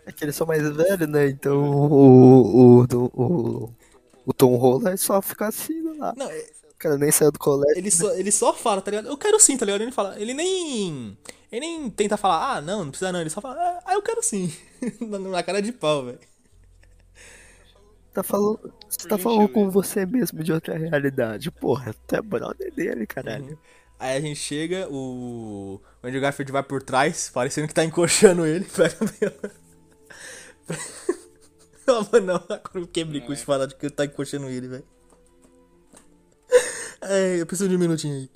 É que eles são mais velhos, né? Então o, o, do- o, o Tom Holland só fica assim lá. Não, é- O cara nem saiu do colégio. ele só, ele só fala, tá ligado? Eu quero sim, tá ligado? Ele fala, ele nem. Ele nem tenta falar, ah, não, não precisa não. Ele só fala, ah, eu quero sim. Na- cara de pau, velho. Tá falando, você tá falando com você mesmo de outra realidade. Porra, tu é brother dele, caralho. Aí a gente chega, o, o Andrew Garfield vai por trás, parecendo que tá encoxando ele. Pega Não, mano, não, agora eu quebrei com isso falar de que tá encoxando ele, velho. É, eu preciso de um minutinho aí.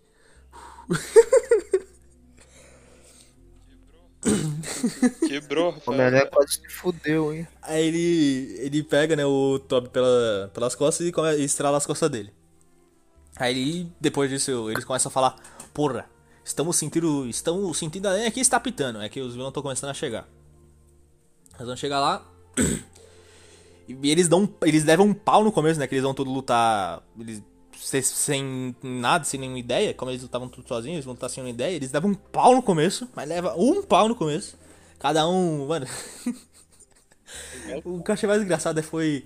quebrou, O Homem-Aranha Rafael. quase se fudeu, hein? Aí ele, ele pega, né, o Toby pela, pelas costas e, come, e estrala as costas dele. Aí depois disso, eles começam a falar, porra, estamos sentindo. Estamos sentindo a lenha aqui está pitando. É que os vilões estão começando a chegar. Eles vão chegar lá. E eles dão. Eles levam um pau no começo, né? Que eles vão todos lutar. Eles. se- Sem nada, sem nenhuma ideia. Como eles lutavam tudo sozinhos, eles vão lutar sem nenhuma ideia. Eles levam um pau no começo, mas leva um pau no começo. Cada um. Mano. O que eu achei mais engraçado é foi.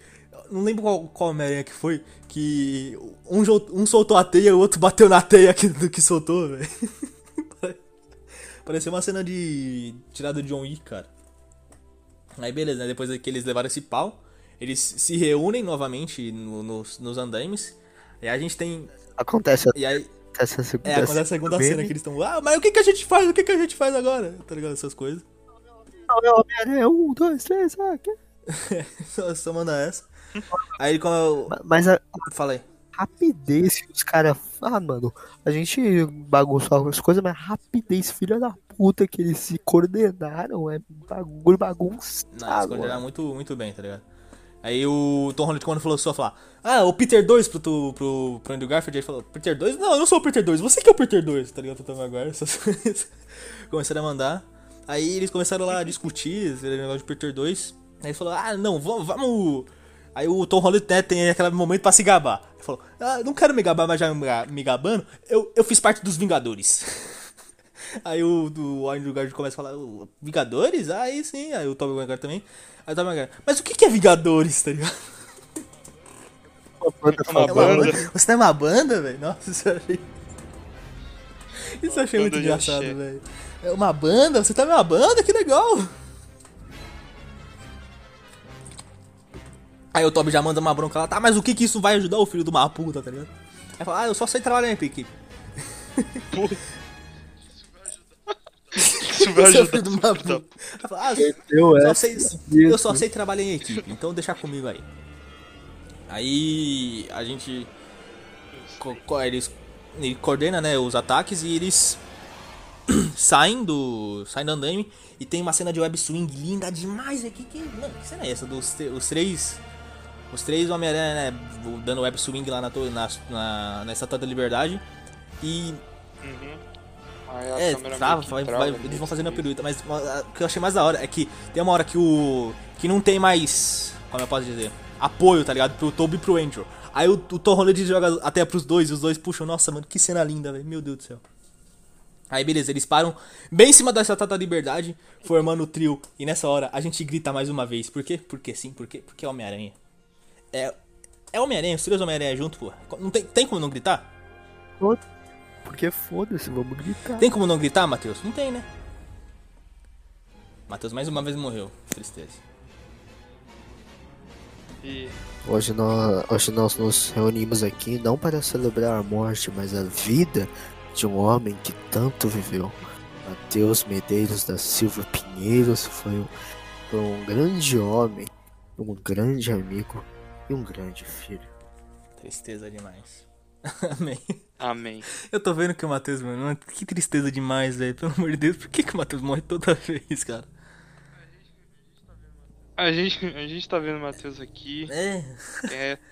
Não lembro qual, qual Homem-Aranha que foi. Que um, um soltou a teia, o outro bateu na teia que, do que soltou, velho. Pareceu uma cena de. tirada de John Wick, cara. Aí beleza, né? Depois que eles levaram esse pau, eles se reúnem novamente no- nos, nos andaimes. E aí a gente tem. Acontece E aí. essa segunda É, acontece a segunda cena que eles estão. Ah, mas o que, que a gente faz? O que, que a gente faz agora? Tá ligado? Essas coisas. Não, é Homem-Aranha, um, dois, três, ah, que... só, só manda essa. Aí como eu. Ma- Mas a Falei. rapidez que os caras. Ah, mano, a gente bagunçou algumas coisas, mas rapidez, filha da puta, que eles se coordenaram, é bagulho Não, eles bagunçado. coordenaram muito, muito bem, tá ligado? Aí o Tom Holland, quando falou só falar, ah, o Peter 2 pro, tu- pro, pro Andrew Garfield, ele falou, Peter 2? Não, eu não sou o Peter 2, você que é o Peter 2, tá ligado? Tom Maguire, essas coisas. Começaram a mandar. Aí eles começaram lá a discutir esse negócio de Peter 2. Aí ele falou, ah, não, vamos. vamos... Aí o Tom Holland né, tem aquele momento pra se gabar. Ele falou, ah, não quero me gabar, mas já me ga- me gabando, eu, eu fiz parte dos Vingadores. Aí o, do Andrew Garfield começa a falar, "O Vingadores? Aí sim, aí o Tobey Maguire também. Aí o Tobey Maguire, mas o que é Vingadores, tá ligado? Uma banda Uma É uma banda. banda? Você tem uma banda, velho? Nossa, isso eu achei... Isso eu achei muito engraçado, velho. É uma banda? Você tá numa banda? Que legal! Aí o Toby já manda uma bronca lá, tá, mas o que que isso vai ajudar o filho de uma puta, tá ligado? Aí fala, ah, eu só sei trabalhar em equipe. Isso vai Seu ajudar. filho de uma puta. Fala, ah, Eu, só é, sei, eu só sei trabalhar em equipe, então deixa comigo aí. Aí a gente. co- co- Eles, ele coordena né, os ataques e eles saem do. saem do andaime e tem uma cena de web swing linda demais aqui. Que, mano, que cena é essa? Dos os três. Os três Homem-Aranha, né? Dando web swing lá na, na, na, na Estátua da Liberdade. E Uhum. É, que vai- vai- eles vão fazendo a pirueta, mas o que eu achei mais da hora é que tem uma hora que o. que não tem mais. Como eu posso dizer? Apoio, tá ligado? Pro Toby e pro Andrew. Aí o, o Tom Holland joga até pros dois e os dois puxam. Nossa, mano, que cena linda, velho. Meu Deus do céu. Aí beleza, eles param bem em cima da Estátua da Liberdade, formando o trio. E nessa hora a gente grita mais uma vez. Por quê? Porque sim, por quê? Porque é Homem-Aranha. É. É Homem-Aranha, os três Homem-Aranha junto, pô. Não tem, tem como não gritar? Porque foda-se, vamos gritar. Tem como não gritar, Matheus? Não tem, né? Matheus mais uma vez morreu. Tristeza. E Hoje nós, hoje nós nos reunimos aqui não para celebrar a morte, mas a vida de um homem que tanto viveu. Mateus Medeiros da Silva Pinheiros foi, um- foi um grande homem, um grande amigo e um grande filho. Tristeza demais. Amém. amém. Eu tô vendo que o Matheus, mano, que tristeza demais, velho. Pelo amor de Deus, por que, que o Matheus morre toda vez, cara? A gente, a gente tá vendo o Matheus aqui, É. quieto,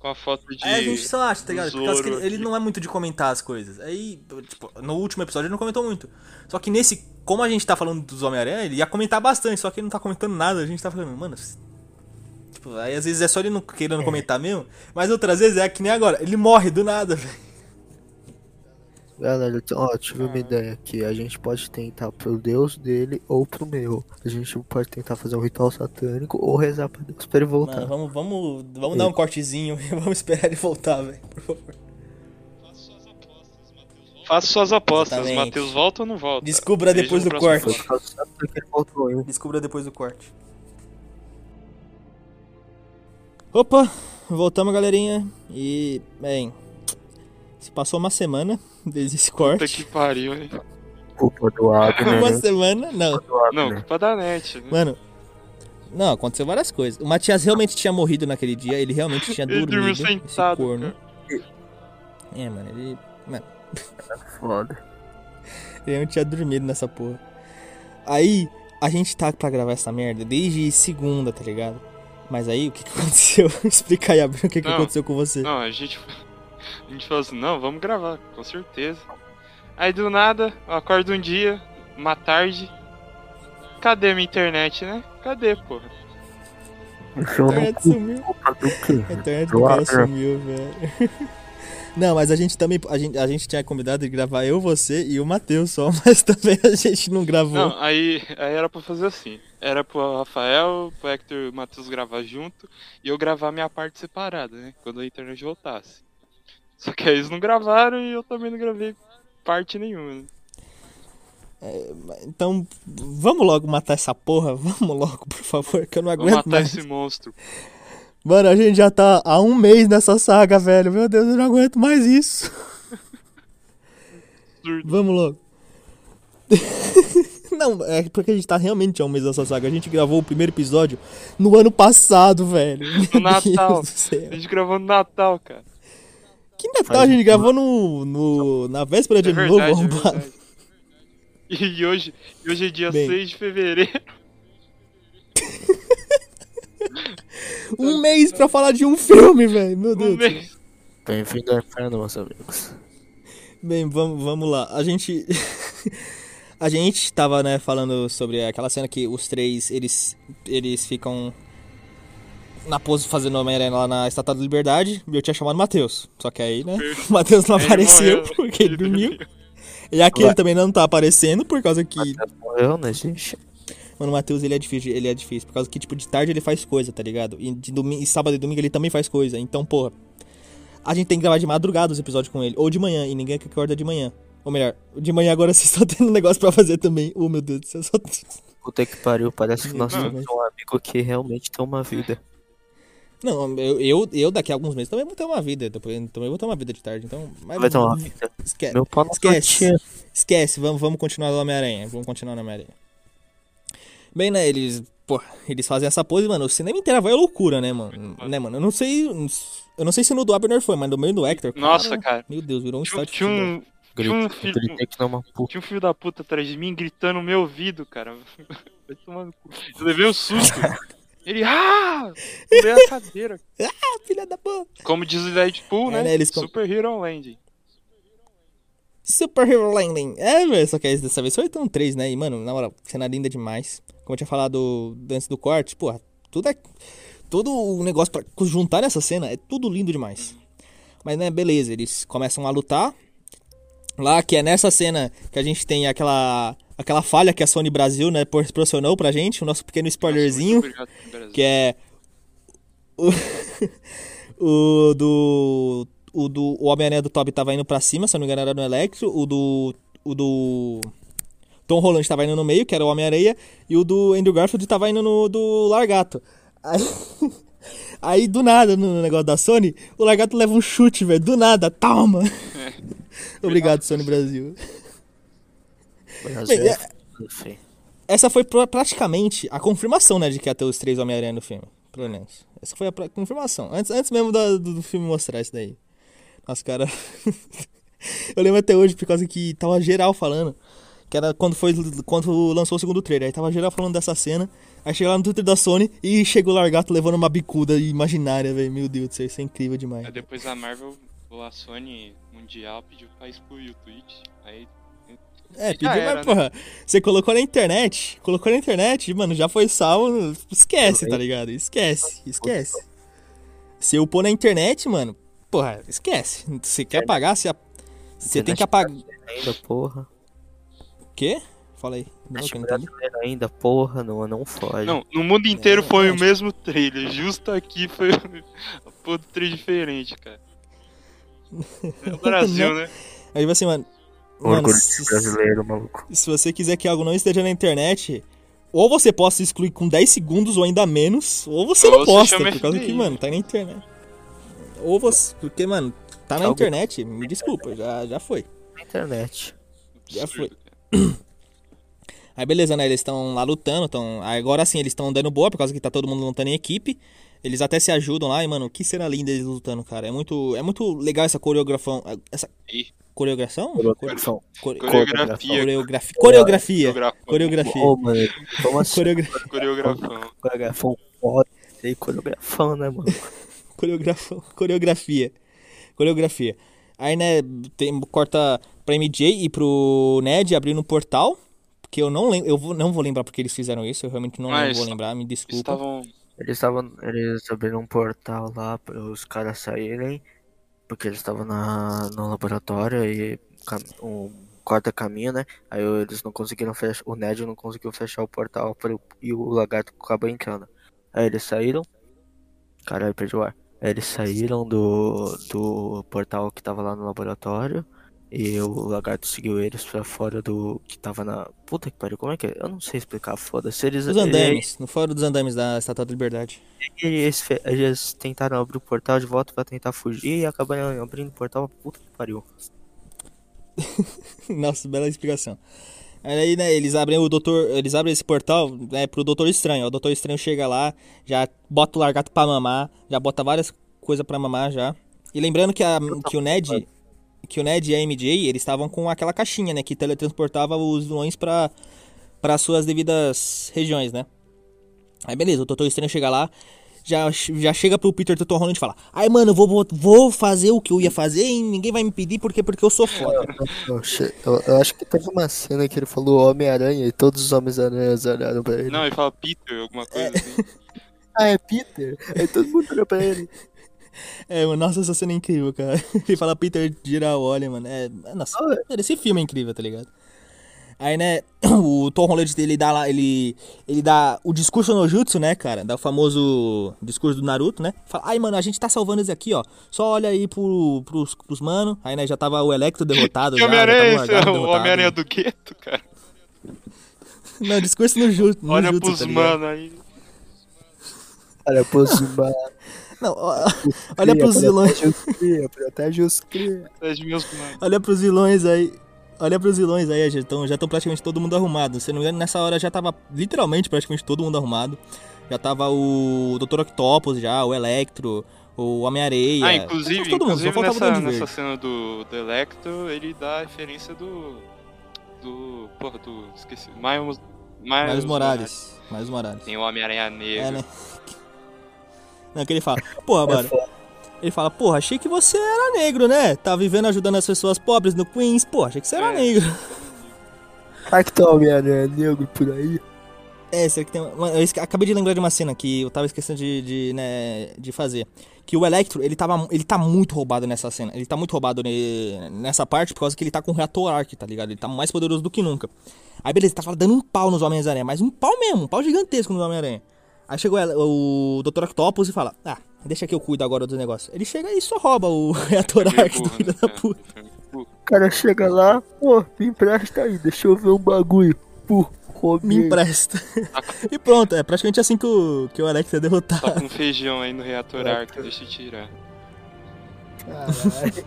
com a foto de. Aí a gente só acha, tá ligado? Por causa que ele, ele não é muito de comentar as coisas. Aí, tipo, no último episódio ele não comentou muito. Só que nesse, como a gente tá falando dos Homem-Aranha, ele ia comentar bastante, só que ele não tá comentando nada. A gente tá falando, mano. Tipo, aí às vezes é só ele não querendo comentar mesmo. Mas outras vezes é que nem agora. Ele morre do nada, velho. Galera, ó, tive uma ideia aqui. A gente pode tentar pro Deus dele ou pro meu. A gente pode tentar fazer um ritual satânico ou rezar pra Deus pra ele voltar. Mano, vamos, vamos, vamos dar um cortezinho e vamos esperar ele voltar, velho. Por favor. Faça suas apostas. Matheus volta ou não volta? Descubra Veja depois do corte. Descubra depois do corte. Opa, voltamos, galerinha. E, bem, se passou uma semana desde esse Puta corte. que pariu, hein? Culpa do Abner. Uma né? semana, não. Não, Abner. culpa da net. Né? Mano, não, aconteceu várias coisas. O Matias realmente tinha morrido naquele dia, ele realmente tinha Ele dormido. dormiu esse sentado, corno. É, mano, ele. Mano, Foda. ele não tinha dormido nessa porra. Aí, a gente tá pra gravar essa merda desde segunda, tá ligado? Mas aí, o que, que aconteceu? Explica aí, Abel, o que, que Não. aconteceu com você. Não, a gente. A gente falou assim, não, vamos gravar, com certeza. Aí do nada, eu acordo um dia, uma tarde. Cadê minha internet, né? Cadê, porra? A não internet sumiu. do quê? A internet Do cara sumiu, velho. Não, mas a gente também. A gente, a gente tinha combinado de gravar eu, você e o Matheus só, mas também a gente não gravou. Não, aí, aí era pra fazer assim. Era pro Rafael, pro Hector e o Matheus gravar junto e eu gravar minha parte separada, né? Quando a internet voltasse. Só que aí eles não gravaram e eu também não gravei parte nenhuma. né? Então, vamos logo matar essa porra. Vamos logo, por favor, que eu não aguento matar mais. esse monstro. Mano, a gente já tá há um mês nessa saga, velho. Meu Deus, eu não aguento mais isso. Absurdo. Vamos logo. Não, é porque a gente tá realmente há um mês nessa saga. A gente gravou o primeiro episódio no ano passado, velho. Meu Natal. A gente gravou no Natal, cara. Que Natal a gente gravou no, no, na véspera de É ano verdade, novo, é. E hoje, e hoje é dia Bem. 6 de fevereiro. Um mês pra falar de um filme, velho. Meu Deus. Um mês. Bem-vindo ao inferno, meus amigos. Bem, vamos, vamos lá. A gente. a gente tava, né, falando sobre aquela cena que os três, eles, eles ficam na pose fazendo Homem-Aranha lá na Estátua da Liberdade. E eu tinha chamado o Matheus. Só que aí, né, o Matheus não Ele apareceu morreu. porque ele dormiu. E aquele também não tá aparecendo por causa que. Morreu, né, gente? Mano, o Matheus, ele é difícil, ele é difícil. Por causa que, tipo, de tarde ele faz coisa, tá ligado? E, de domingo, e sábado e domingo ele também faz coisa. Então, porra. A gente tem que gravar de madrugada os episódios com ele. Ou de manhã, e ninguém que acorda de manhã. Ou melhor, de manhã agora vocês estão tendo um negócio pra fazer também. Oh, meu Deus do céu, só... Puta que pariu, parece que nós temos um amigo que realmente tem uma vida. Não, eu, eu, eu daqui a alguns meses também vou ter uma vida. Depois, também vou ter uma vida de tarde, então... Mas, Vai ter uma vida. Esquece, Meu pau na Esquece. esquece vamos, vamos continuar no Homem-Aranha. Vamos continuar no Homem-Aranha. Bem, né, eles... Pô, eles fazem essa pose, mano. O cinema inteiro vai à loucura, né, mano? Né, mano? Eu não sei... Eu não sei se no do Abner foi, mas no meio do Hector... Nossa, cara. Meu Deus, virou um Tinha, de tinha um, tinha um filho, é puta. tinha um filho da puta atrás de mim gritando no meu ouvido, cara. Vai tomar no cu. Eu levei um susto. Ele, ah! Pulei a cadeira. Ah, filha da porra! Como diz o Deadpool, É, né? né, eles com- Super Hero Landing. Super Hero Landing. É, velho, só que aí dessa vez foi tão 3, né? E, mano, na moral, cena linda demais. Como eu tinha falado antes do corte, porra, tudo é. Todo o negócio pra juntar nessa cena é tudo lindo demais. Mas, né, beleza, eles começam a lutar. Lá, que é nessa cena que a gente tem aquela. Aquela falha que a Sony Brasil, né, proporcionou pra gente, o nosso pequeno spoilerzinho. Nossa, obrigado. Que é. O, o do. O do o Homem-Aranha do Toby tava indo pra cima, se eu não me engano era no Electro. O do. O do. Tom Holland tava indo no meio, que era o Homem-Aranha. E o do Andrew Garfield tava indo no do Largato. Aí, aí do nada, no negócio da Sony, o Largato leva um chute, velho. Do nada, toma! Obrigado, Sony Brasil. Brasil Bem, é é-. Essa foi pra- praticamente a confirmação, né, de que ia ter os três Homem-Aranha no filme. Pelo menos. Essa foi a pra- confirmação. Antes, antes mesmo do, do filme mostrar isso daí. Nossa, cara. Eu lembro até hoje, por causa que tava geral falando. Que era quando foi quando lançou o segundo trailer. Aí tava geral falando dessa cena. Aí chega lá no Twitter da Sony e chegou o Largato levando uma bicuda imaginária, velho. Meu Deus do céu, isso é incrível demais. Aí depois a Marvel, ou a Sony Mundial, pediu pra excluir o tweet. Aí. É, pediu, era, mas porra, você colocou na internet, colocou na internet, mano, já foi salvo, esquece, tá ligado? Esquece, esquece. Se eu pôr na internet, mano, porra, esquece. Você quer apagar, você, você tem que apagar. Ainda, porra. O quê? Fala aí. Não, que eu não entendi. Brasileiro ainda, porra, não, não fode. Não, no mundo inteiro É, foi o acho- mesmo trailer. Justo aqui foi outro trailer diferente, cara. É o Brasil, né? Aí, tipo assim, mano. Mano, se, brasileiro, maluco. se você quiser que algo não esteja na internet, ou você possa excluir com 10 segundos ou ainda menos, ou você Ou não você posta, por causa que, mano, tá na internet. Ou você. Porque, mano, tá na Algo- internet, me desculpa, já, já foi. Na internet. Já foi. Aí beleza, né? Eles estão lá lutando, tão... agora sim eles estão dando boa, por causa que tá todo mundo lutando em equipe. Eles até se ajudam lá e, mano, que cena linda eles lutando, cara. É muito, é muito legal essa coreografão. Essa. Coreogração? Core- Coreografia. Coreografia. Coreografia. Coreografão. Coreografia. Ô, mano, como assim? Coreogra... Coreografão. Coreografão foda. Coreografão, né, mano? Coreografia. Coreografia. Aí, né, tem, corta pra MJ e pro Ned abrindo um portal. Que eu não lembro. Eu vou- não vou lembrar porque eles fizeram isso. Eu realmente não Mas vou lembrar, me desculpa. Estavam. Eles estavam. Eles abriram um portal lá para os caras saírem. Porque eles estavam na, no laboratório e um corta-caminho, né? Aí eles não conseguiram fechar. O Ned não conseguiu fechar o portal pro, e o lagarto acabou entrando. Aí eles saíram. Caralho, perdi o ar. Aí eles saíram do, do portal que tava lá no laboratório. E o lagarto seguiu eles pra fora do. que tava na. Puta que pariu, como é que é? Eu não sei explicar, foda-se. Eles, Os andames, no fórum dos andames da Estátua da Liberdade. eles, eles tentaram abrir o portal de volta pra tentar fugir e acabaram abrindo o portal puta que pariu. Nossa, bela explicação. Aí, né, eles abrem o doutor. Eles abrem esse portal, né, pro Doutor Estranho. O Doutor Estranho chega lá, já bota o largato pra mamar, já bota várias coisas pra mamar já. E lembrando que, a, que o Ned. Que o Ned e a MJ, eles estavam com aquela caixinha, né? Que teletransportava os vilões pra, para suas devidas regiões, né? Aí beleza, o Doutor Estranho chega lá, já, já chega pro Peter Tom Holland e fala: Ai, mano, eu vou, vou, vou fazer o que eu ia fazer e ninguém vai me pedir porque, porque eu sou foda. Eu, eu- eu acho que teve uma cena que ele falou Homem-Aranha e todos os Homens-Aranhas olharam pra ele. Não, ele fala Peter, alguma coisa assim. Ah, é Peter? Aí todo mundo olhou pra ele. É, mano, nossa, essa cena é incrível, cara. Ele fala Peter geral, olha, mano. É, é, nossa, esse filme é incrível, tá ligado? Aí, né, o Tom Holland ele dá lá, ele ele dá o discurso no jutsu, né, cara? Dá o famoso discurso do Naruto, né? Fala: "Ai, mano, a gente tá salvando esse aqui, ó. Só olha aí pro, pros, pros mano". Aí, né, já tava o Electro derrotado Que já, já tava Homem-Aranha é o É. Homem-Aranha do gueto, cara. Não, discurso no jutsu, no Olha jutsu, pros tá mano aí. Olha pros humanos. Não, ó, olha pros vilões. Cria, protege os cria. Sete meus mano. Olha pros vilões aí. Olha pros vilões aí, já estão já tão praticamente todo mundo arrumado. Se não me engano, nessa hora já tava literalmente praticamente todo mundo arrumado. Já tava o Dr. Octopus já, o Electro, o Homem-Areia. Ah, inclusive, todo mundo, inclusive nessa, nessa cena do, do Electro, ele dá a referência do. Do. Porra, do. Esqueci. Miles. Miles, Miles Morales. Miles Morales. Tem o Homem-Aranha Negro. É, né? Não, que ele fala, porra, É mano, foda. Ele fala, porra, achei que você era negro, né? Tá vivendo ajudando as pessoas pobres no Queens. Pô, achei que você era É. negro. Será que tem Homem-Aranha negro por aí? É, será que tem. uma- Eu acabei de lembrar de uma cena que eu tava esquecendo de, de, né, de fazer. Que o Electro, ele, tava, ele tá muito roubado nessa cena. Ele tá muito roubado ne- nessa parte por causa que ele tá com o reator Arc, tá ligado? Ele tá mais poderoso do que nunca. Aí beleza, ele tava dando um pau nos Homens-Aranha, mas um pau mesmo, um pau gigantesco nos Homem-Aranha. Aí chegou ela- o Dr. Octopus e fala: Ah, deixa que eu cuido agora do negócio. Ele chega e só rouba o reator Arc do filho né? da puta. É, burro. O cara chega lá, pô, me empresta aí, deixa eu ver um bagulho. Pô, Me empresta. e pronto, é praticamente assim que o, que o Alex é derrotado. Tá com feijão aí no reator arc, deixa eu tirar. Caralho.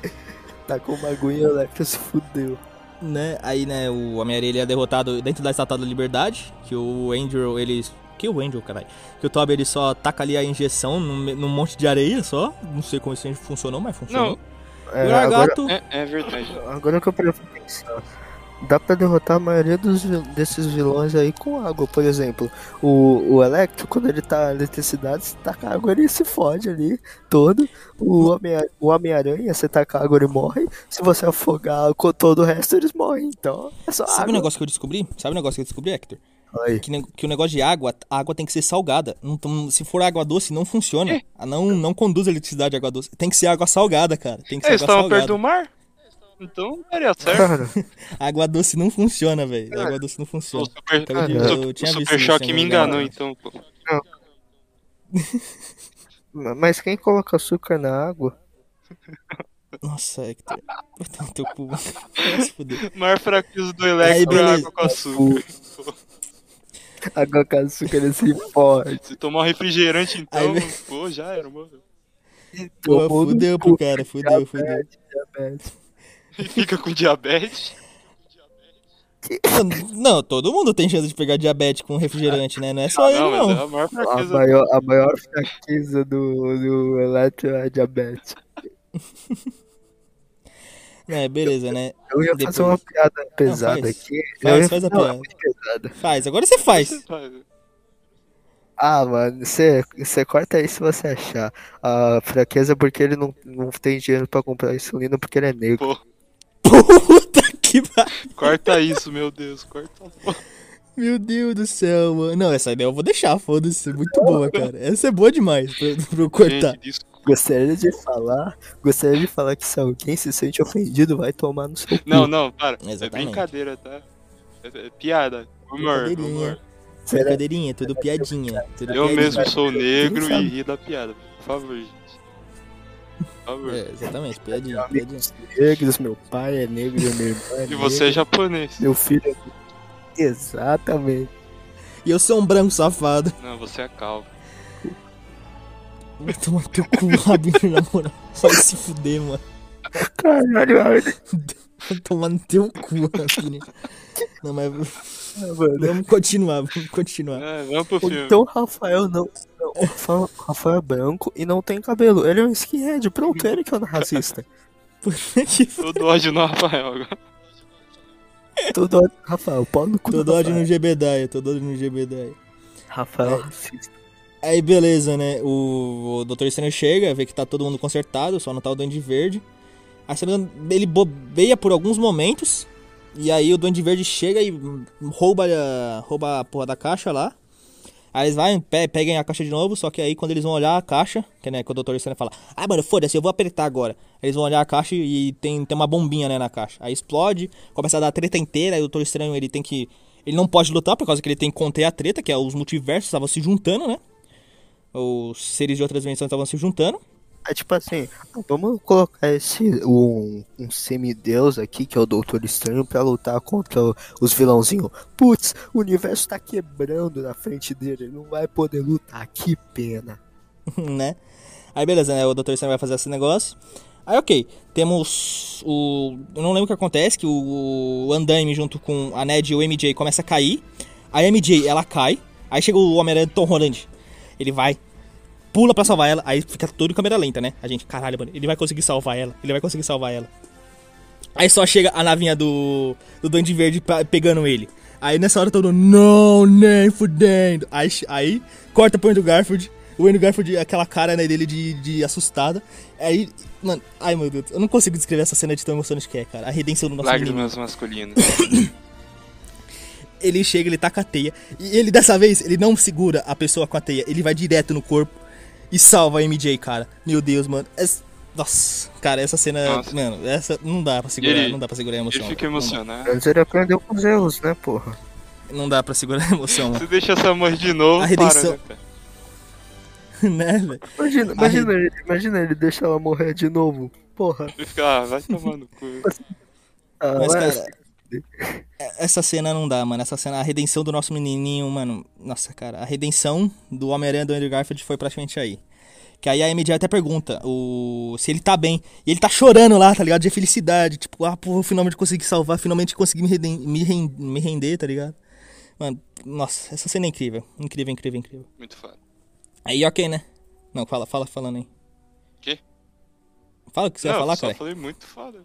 tá com o bagulho e o Electro se fudeu. né? Aí, né, o Homem-Aranha ele é derrotado dentro da Estátua da Liberdade, que o Andrew, ele... Que o Andrew, caralho? Que o Toby, ele só taca ali a injeção num, num monte de areia só. Não sei como isso funcionou, mas funcionou. É, e o agora. É, é verdade. agora que eu parei pra pensar. Dá pra derrotar a maioria dos, desses vilões aí com água, por exemplo. O, o Electro, quando ele tá eletricidade, você taca água, ele se fode ali todo. O Homem- o Homem-Aranha, você taca água, ele morre. Se você afogar com todo o resto, eles morrem. Então, é só Sabe água. um negócio que eu descobri? Sabe um negócio que eu descobri, Hector? Que, que o negócio de água, a água tem que ser salgada. Não se for água doce, não funciona. Ah, Não, não conduz a eletricidade à água doce. Tem que ser água salgada, cara. Tem que ser Eles água estavam salgada. perto do mar? Então daria certo. Água doce não funciona, velho. Água doce não O funciona. Super, Acabei de- o eu Super- tinha o visto Super Choque me enganou, então, mas quem coloca açúcar na água? Nossa, Hector. Vai tomar no teu cu. Vai se fuder. O maior fraqueza do Electro é água com açúcar. Água com açúcar esse forte. Se tomar um refrigerante, então, Aí, pô, já era, mano. Pô, no fudeu pro cara, fudeu, fudeu. diabetes, diabetes. E fica com diabetes. Não, todo mundo tem chance de pegar diabetes com refrigerante, né? Não é só Ah, ele, não, mas é não. a maior A fraqueza. maior, a maior fraqueza do, do Electro é a diabetes. É, beleza, né? Eu ia Depois- fazer uma piada pesada faz. aqui. Faz, ia- faz a não, é piada. muito pesada. Faz, agora você faz. Ah, mano, você você corta aí se você achar. A fraqueza é porque ele não, não tem dinheiro pra comprar insulina porque ele é negro. Pô, Puta que pariu. corta isso, meu Deus, corta. Meu Deus do céu, mano. Não, essa ideia eu vou deixar, foda-se. Muito boa, cara. Essa é boa demais pra, pra eu cortar. Gente. Gostaria de falar. Gostaria de falar que se alguém se sente ofendido, vai tomar no seu cu. Não, não, para. É Exatamente. brincadeira, tá? É, é piada. Humor, Brincadeirinha. humor. Será Brincadeirinha, tudo piadinha. Tudo Eu piadinha. mesmo sou negro e ri da piada. Por favor, gente. Por favor. É, exatamente, piadinha, piadinha. negros, meu pai é negro, meu irmão é E você é japonês. meu filho é Exatamente. E eu sou um branco safado. Não, você é calvo. Vai tomar teu cu, Rabinho, na moral. Vai se fuder, mano. Caralho, Arne. Vai tomar no teu cu, Rabinho. Não, mas mano. vamos continuar, vamos continuar. É, vamos pro filme. Então o Rafael não. não, o Rafael, Rafael é branco e não tem cabelo. Ele é um skinhead. Pronto, ele que é um racista. Que Todo ódio no Rafael agora. Todo ódio. Rafael, pau no cu. do Todo ódio no Gebedaia, todo ódio no Gebedaia. Rafael é racista. Aí beleza, né? O, o Dr. Estranho chega, vê que tá todo mundo consertado, só não tá o Duende Verde. Aí ele bobeia por alguns momentos. E aí o Duende Verde chega e rouba, a- rouba a porra da caixa lá. Aí eles vai, pe peguem a caixa de novo, só que aí quando eles vão olhar a caixa, que né, que o Dr. Estranho fala, ah mano, foda-se, eu vou apertar agora. Eles vão olhar a caixa e tem, tem uma bombinha né, na caixa. Aí explode, começa a dar treta inteira, aí o Doutor Estranho ele tem que. Ele não pode lutar por causa que ele tem que conter a treta, que é os multiversos estavam se juntando, né? Os seres de outras dimensões estavam se juntando. É tipo assim, vamos colocar esse um, um semideus aqui, que é o Doutor Estranho, pra lutar contra o- os vilãozinhos. Putz, o universo tá quebrando na frente dele, ele não vai poder lutar, que pena. né? Aí beleza, né? O Dr. Estranho vai fazer esse negócio. Aí ok, temos o. Eu não lembro o que acontece, que o, o Andaime junto com a Ned e o MJ começa a cair. A MJ ela cai. Aí chega o Homem-Aranha Tom Holland. Ele vai, pula pra salvar ela. Aí fica tudo em câmera lenta, né? A gente, caralho, mano, ele vai conseguir salvar ela. Ele vai conseguir salvar ela. Aí só chega a navinha do, do Duende Verde pa- pegando ele. Aí nessa hora todo mundo, não, nem fudendo. Aí, aí corta pro Andrew Garfield. O Andrew Garfield, aquela cara né, dele de, de assustada. Aí, mano, ai meu Deus, eu não consigo descrever essa cena de tão emocionante que é, cara. A redenção do nosso menino. Lágrimas masculinas. Ele chega, ele taca a teia. E ele, dessa vez, ele não segura a pessoa com a teia. Ele vai direto no corpo e salva a MJ, cara. Meu Deus, mano. Es- Nossa, cara, essa cena. Nossa. Mano, essa não dá pra segurar, Ele- não dá pra segurar a emoção. Ele fica emocionado. Mas ele aprendeu com os erros, né, porra? Não dá pra segurar a emoção, Se deixa essa morrer de novo, A redenção- para, né, né, velho? Imagina, imagina, ele, imagina ele deixar ela morrer de novo. Porra. Ele fica, ah, vai tomar no cu. Ah, Mas, cara, essa cena não dá, mano. Essa cena, a redenção do nosso menininho, mano. Nossa, cara, a redenção do Homem-Aranha do Andrew Garfield foi praticamente aí. Que aí a MJ até pergunta o, se ele tá bem. E ele tá chorando lá, tá ligado? De felicidade. Tipo, ah, pô, finalmente consegui salvar, finalmente consegui me, reden- me, ren- me render, tá ligado? Mano, nossa, essa cena é incrível. Incrível, incrível, incrível. Muito foda. Aí, ok, né? Não, fala, fala, falando aí. Quê? Fala o que você Não, vai falar, cara. falei muito foda.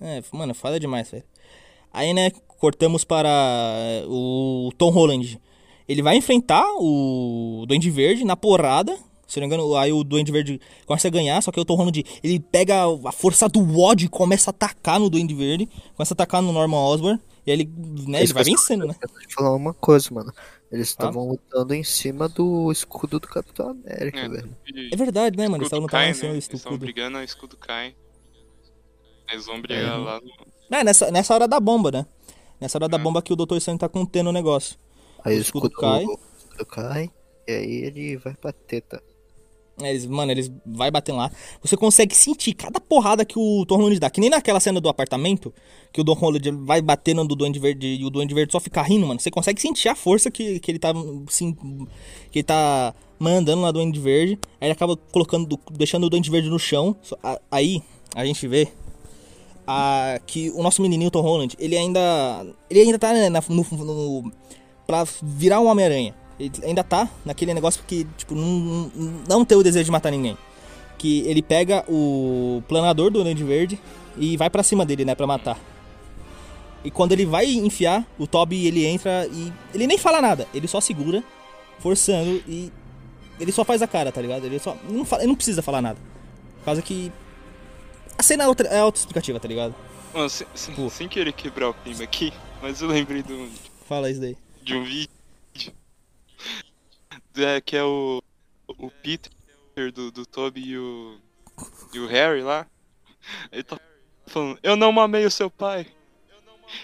É, mano, foda demais, velho. Aí, né, cortamos para é, o Tom Holland. Ele vai enfrentar o Duende Verde na porrada. Se não me engano, aí o Duende Verde começa a ganhar, só que o Tom Holland, ele pega a força do ódio e começa a atacar no Duende Verde. Começa a atacar no Norman Osborn. E aí ele, né, ele vai vencendo, né? Eu vou te falar uma coisa, mano. Eles Ah. estavam lutando em cima do escudo do Capitão América, É. velho. É verdade, né, mano? Eles estavam cai, lutando em cima né? do Eles escudo. brigando, o escudo cai. Eles vão brigar lá no... É, nessa, nessa hora da bomba, né? Nessa hora da É. bomba que o Dr. Estranho tá contendo o negócio. Aí O o escudo escudo, cai. o escudo cai. E aí ele vai pra teta. É, Eles, mano, eles vai batendo lá. Você consegue sentir cada porrada que o Tom Holland dá. Que nem naquela cena do apartamento, que o Tom Holland vai batendo no Duende Verde e o Duende Verde só fica rindo, mano. Você consegue sentir a força que, que ele tá, sim, que ele tá mandando na Duende Verde. Aí ele acaba colocando, deixando o Duende Verde no chão. Aí a gente vê a, que o nosso menininho Tom Holland, ele ainda, ele ainda tá né, na, no, no, pra virar um Homem-Aranha. Ele ainda tá naquele negócio que, tipo, não, não ter o desejo de matar ninguém. Que ele pega o planador do Duende Verde e vai pra cima dele, né, pra matar. E quando ele vai enfiar, o Toby, ele entra e... Ele nem fala nada, ele só segura, forçando e... Ele só faz a cara, tá ligado? Ele só... Ele não, fala, ele não precisa falar nada. Por causa que... A cena é, outra, é autoexplicativa, tá ligado? Mano, sem, sem, Pô. sem querer quebrar o clima aqui, mas eu lembrei de um, Fala isso daí. de um vídeo. É, que é o, o Peter do, do Toby e o, e o Harry lá. Ele tá falando, eu não mamei o seu pai.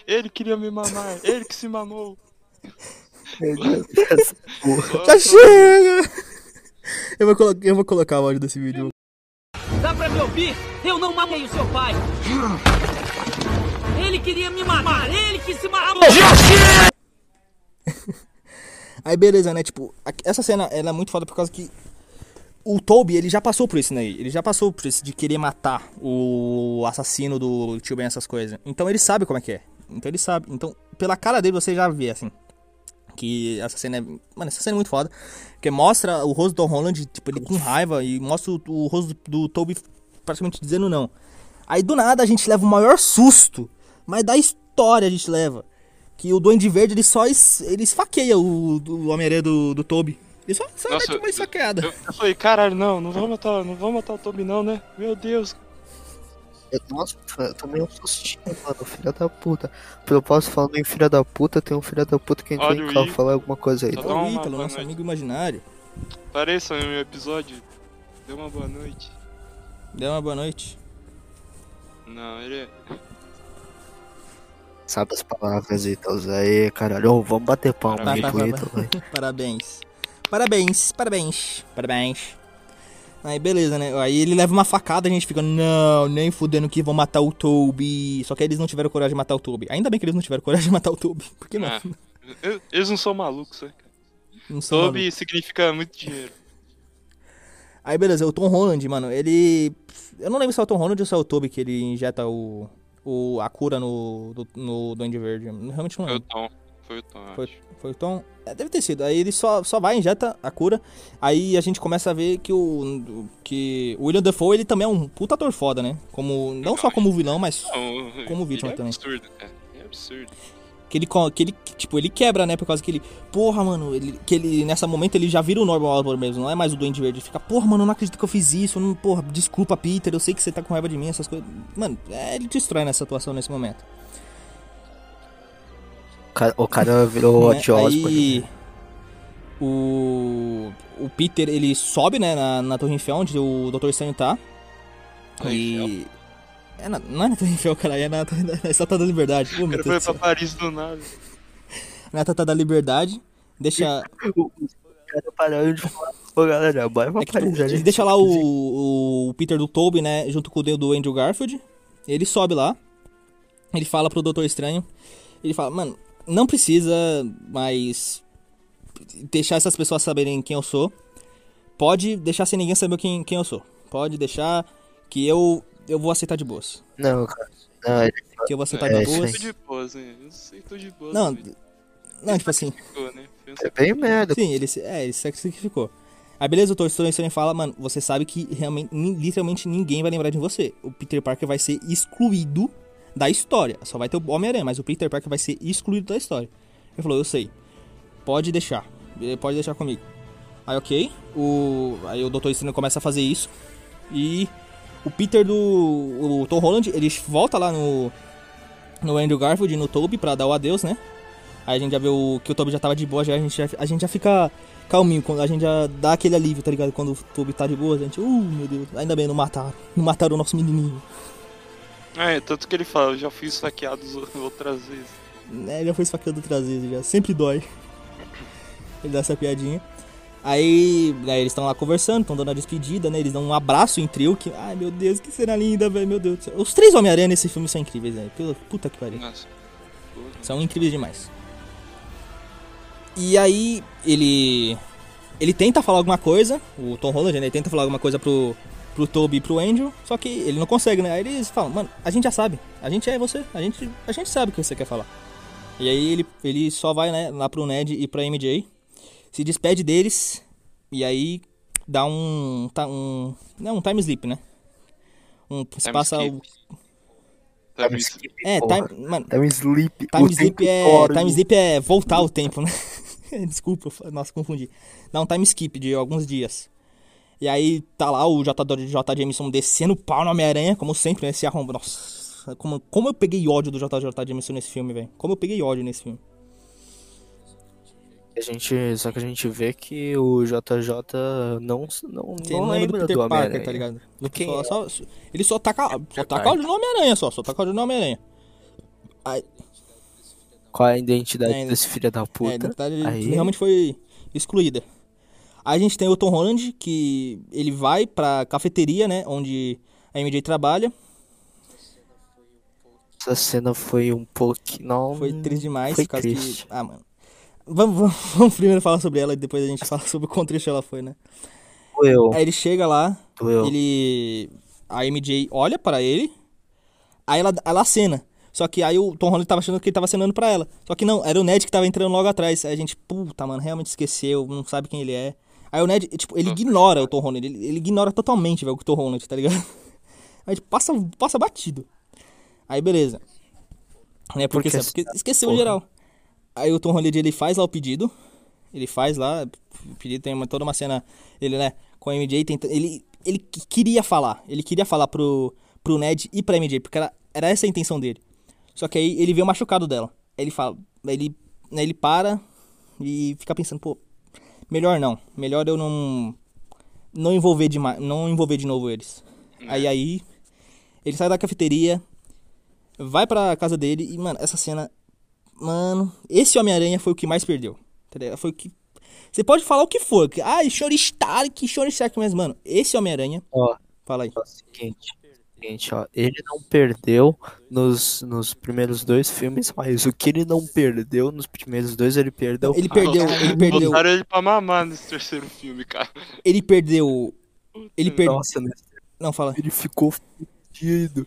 Ele queria me mamar, ele que se mamou. Essa porra. Já chega! Eu vou, eu vou colocar o áudio desse vídeo. Eu não mamei o seu pai. Ele queria me matar. Ele que se matou. Aí beleza, né? Tipo, essa cena ela é muito foda por causa que o Toby, ele já passou por isso, né? Ele já passou por isso de querer matar o assassino do tio Ben, essas coisas. Então ele sabe como é que é. Então ele sabe. Então, pela cara dele você já vê, assim. Que essa cena é. Mano, essa cena é muito foda. Porque mostra o rosto do Holland, tipo, ele com raiva. E mostra o, o rosto do, do Toby praticamente dizendo não. Aí do nada a gente leva o maior susto. Mas da história a gente leva. Que o Duende Verde ele só es, ele esfaqueia o, o Homem-Aranha do, do Toby. Ele só, só Nossa, uma esfaqueada. Eu, eu falei, caralho, não, não vamos matar, não vamos matar o Toby não, né? Meu Deus. Eu- Nossa, eu tomei um sustinho, mano. Filha da puta. Propósito falando em filha da puta, tem um filha da puta que entrou Olha em carro falar alguma coisa aí. Tá? Olha o Ítalo, nosso amigo imaginário. Apareça no meu episódio. Dê uma boa noite. Dê uma boa noite. Não, ele é. Sabe as palavras e tal. Aí, caralho. Ô, vamos bater palma aí pro Ítalo. Parabéns. Parabéns, parabéns, parabéns. Aí beleza, né? Aí ele leva uma facada e a gente fica, não, nem fudendo que vão matar o Toby. Só que eles não tiveram coragem de matar o Toby. Ainda bem que eles não tiveram coragem de matar o Toby. Por que não? Ah, eu- eles não são malucos, né? cara? Não Toby significa muito dinheiro. Aí beleza, o Tom Holland, mano, ele. Eu não lembro se é o Tom Holland ou se é o Toby que ele injeta o. o a cura no. do- no Duende Verde. Realmente não Foi o lembro. Tom. Foi o Tom, Foi, foi o Tom? É, deve ter sido. Aí ele só, só vai, injeta a cura. Aí a gente começa a ver que o. que o William Dafoe ele também é um puta ator foda, né? Como, não só como vilão, mas Não, Como ele vítima é também. absurdo, cara. É absurdo. Que ele, que ele, que, tipo, ele quebra, né? Por causa que ele. Porra, mano. Ele, que ele, nessa momento, ele já vira o Norman Osborn mesmo. Não é mais o Duende Verde. Ele fica, porra, mano, eu não acredito que eu fiz isso. Não, porra, desculpa, Peter. Eu sei que você tá com raiva de mim, essas coisas. Mano, é, ele destrói nessa atuação nesse momento. O cara, virou né? Aí. O. O Peter, ele sobe, né? Na, na Torre Eiffel, onde o Dr. Estranho tá. E. É na, não é na Torre Eiffel, cara, é na, da- na Estátua da Liberdade. O meu cara Deus pra Paris do nada. Na Estátua da Liberdade. Deixa. O- Os caras pararam de falar. Ô galera, bora pra É que, Paris ali. deixa lá o, o Peter do Toby, né? Junto com o do Andrew Garfield. Ele sobe lá. Ele fala pro Doutor Estranho. Ele fala, mano, não precisa mais deixar essas pessoas saberem quem eu sou. Pode deixar sem ninguém saber quem, quem eu sou. Pode deixar que eu eu vou aceitar de boas. Não, cara. Não, ele- Que eu vou aceitar É, de boas. Tô de boas, né? Eu sei, tô de boas. Não, não, tipo assim. Né? Um é bem merda. Sim, ele é, ele sacrificou. Aí beleza, o Doutor Estranho fala, mano, você sabe que realmente, literalmente ninguém vai lembrar de você. O Peter Parker vai ser excluído da história. Só vai ter o Homem-Aranha, mas o Peter Parker vai ser excluído da história. Ele falou, eu sei. Pode deixar. Pode deixar comigo. Aí ok. O, aí o Doutor Estranho começa a fazer isso. E o Peter do. O Tom Holland, ele volta lá no. No Andrew Garfield e no Toby pra dar o adeus, né? Aí a gente já vê o, que o Toby já tava de boa, já, a, gente já, a gente já fica calminho, quando a gente já dá aquele alívio, tá ligado? Quando o Toby tá de boa, a gente, uh, meu Deus, ainda bem, não mataram. Não mataram o nosso menininho. É, tanto que ele fala, eu já fui saqueado outras vezes. Né, já foi esfaqueado outras vezes, já. Sempre dói. Ele dá essa piadinha. Aí, aí eles estão lá conversando, estão dando a despedida, né? Eles dão um abraço em trio, que... Ai, meu Deus, que cena linda, velho, meu Deus do céu. Os três Homem-Aranha nesse filme são incríveis, velho. Puta que pariu. Nossa. São incríveis demais. E aí, ele. Ele tenta falar alguma coisa, o Tom Holland, né? Ele tenta falar alguma coisa pro, pro Toby e pro Andrew, só que ele não consegue, né? Aí eles falam, mano, a gente já sabe, a gente é você, a gente, a gente sabe o que você quer falar. E aí ele, ele só vai, né, lá pro Ned e pra MJ, se despede deles, e aí dá um. tá- um não, um time sleep, né? Um, se Time passa o. skip. Time skip. É, time. Mano, Time sleep. Time o sleep é. dorme. Time sleep é voltar o tempo, né? Desculpa, nossa, confundi. Dá um time skip de alguns dias. E aí tá lá o J. J. Jameson descendo o pau no Homem-Aranha, como sempre, né? Se arromba. Nossa, como, como eu peguei ódio do J. J. Jameson nesse filme, velho. Como eu peguei ódio nesse filme. A gente, só que a gente vê que o JJ não, não, não lembra do do Homem-Aranha. tá ligado? Do quem Só- é? só- ele só taca, só taca no Homem-Aranha, só. Só taca no Homem-Aranha. Aí, Qual é a identidade É, desse filho da É, puta? na verdade, Aí- realmente foi excluída. Aí a gente tem o Tom Holland, que ele vai pra cafeteria, né? Onde a MJ trabalha. Essa cena foi um pouquinho. Não, Foi triste demais. Foi por causa triste. que. Ah, mano. Vamos, vamos, vamos primeiro falar sobre ela e depois a gente fala sobre o quão triste ela foi, né? Doeu, Aí ele chega lá, doeu. ele. A MJ olha pra ele, aí ela, ela acena. Só que aí o Tom Holland tava achando que ele tava acenando pra ela. Só que não, era o Ned que tava entrando logo atrás. Aí a gente, puta, mano, realmente esqueceu, não sabe quem ele é. Aí o Ned, tipo, ele ignora o Tom Holland, ele, ele ignora totalmente, velho, o Tom Holland, tá ligado? A gente passa, passa batido. Aí beleza. Né, porque, Porque sabe, porque esqueceu porra. geral. Aí o Tom Holland, ele faz lá o pedido. Ele faz lá, o pedido tem uma, toda uma cena, ele, né, com a MJ, tenta, ele, ele que- queria falar, ele queria falar pro, pro Ned e pra MJ, porque era, era essa a intenção dele. Só que aí ele vê o machucado dela. Aí ele fala, ele, né, ele para e fica pensando, pô, melhor não, melhor eu não, não envolver demais, não envolver de novo eles. Aí aí, ele sai da cafeteria, vai pra casa dele e, mano, essa cena, mano, esse Homem-Aranha foi o que mais perdeu. tá? Foi o que você pode falar o que for, que, ah, Short Stark, Short Stark, mas, mano, esse Homem-Aranha, Ó, fala aí. ó, seguinte, seguinte, ó, ele não perdeu nos, nos primeiros dois filmes, mas o que ele não perdeu nos primeiros dois, ele perdeu. Ele perdeu, ele perdeu, Botaram ele pra mamar nesse terceiro filme, cara. ele perdeu, ele perdeu, Nossa, né? não, fala. ele ficou fudido.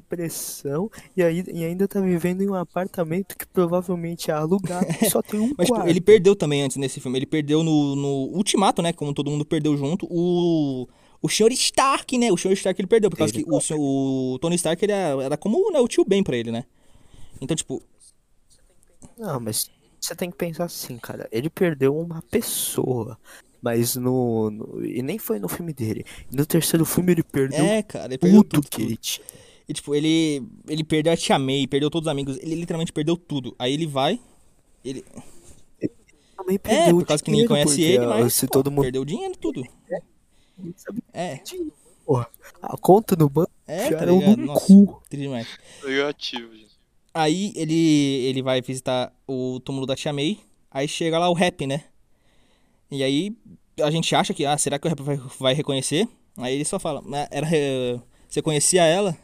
Depressão e, aí, e ainda tá vivendo em um apartamento que provavelmente é alugado e só tem um Mas, tipo, quarto. ele perdeu também antes nesse filme. Ele perdeu no, no Ultimato, né? Como todo mundo perdeu junto. O. O Sr. Stark, né? O Sr. Stark ele perdeu. Por causa Ele que o, senhor- o Tony Stark ele era, era como né, o tio Ben pra ele, né? Então, tipo. Não, mas você tem que pensar assim, cara. Ele perdeu uma pessoa. Mas no, no- E nem foi no filme dele. No terceiro filme ele perdeu É, cara, ele perdeu tudo tudo. que ele tinha. E, tipo, ele, ele perdeu a Tia May, perdeu todos os amigos, ele literalmente perdeu tudo. Aí ele vai, ele... Também É, perdeu por o causa que ninguém dinheiro, conhece ele, mas se pô, todo mundo perdeu o dinheiro, tudo. É, dinheiro, porra. A conta no banco é, tá enfiaram ligado? no Nossa, cu. triste demais. Negativo, gente. Aí ele, ele vai visitar o túmulo da Tia May, aí chega lá o rap, né? E aí a gente acha que, ah, será que o rap vai, vai reconhecer? Aí ele só fala, "Ah, era, eh, você conhecia ela?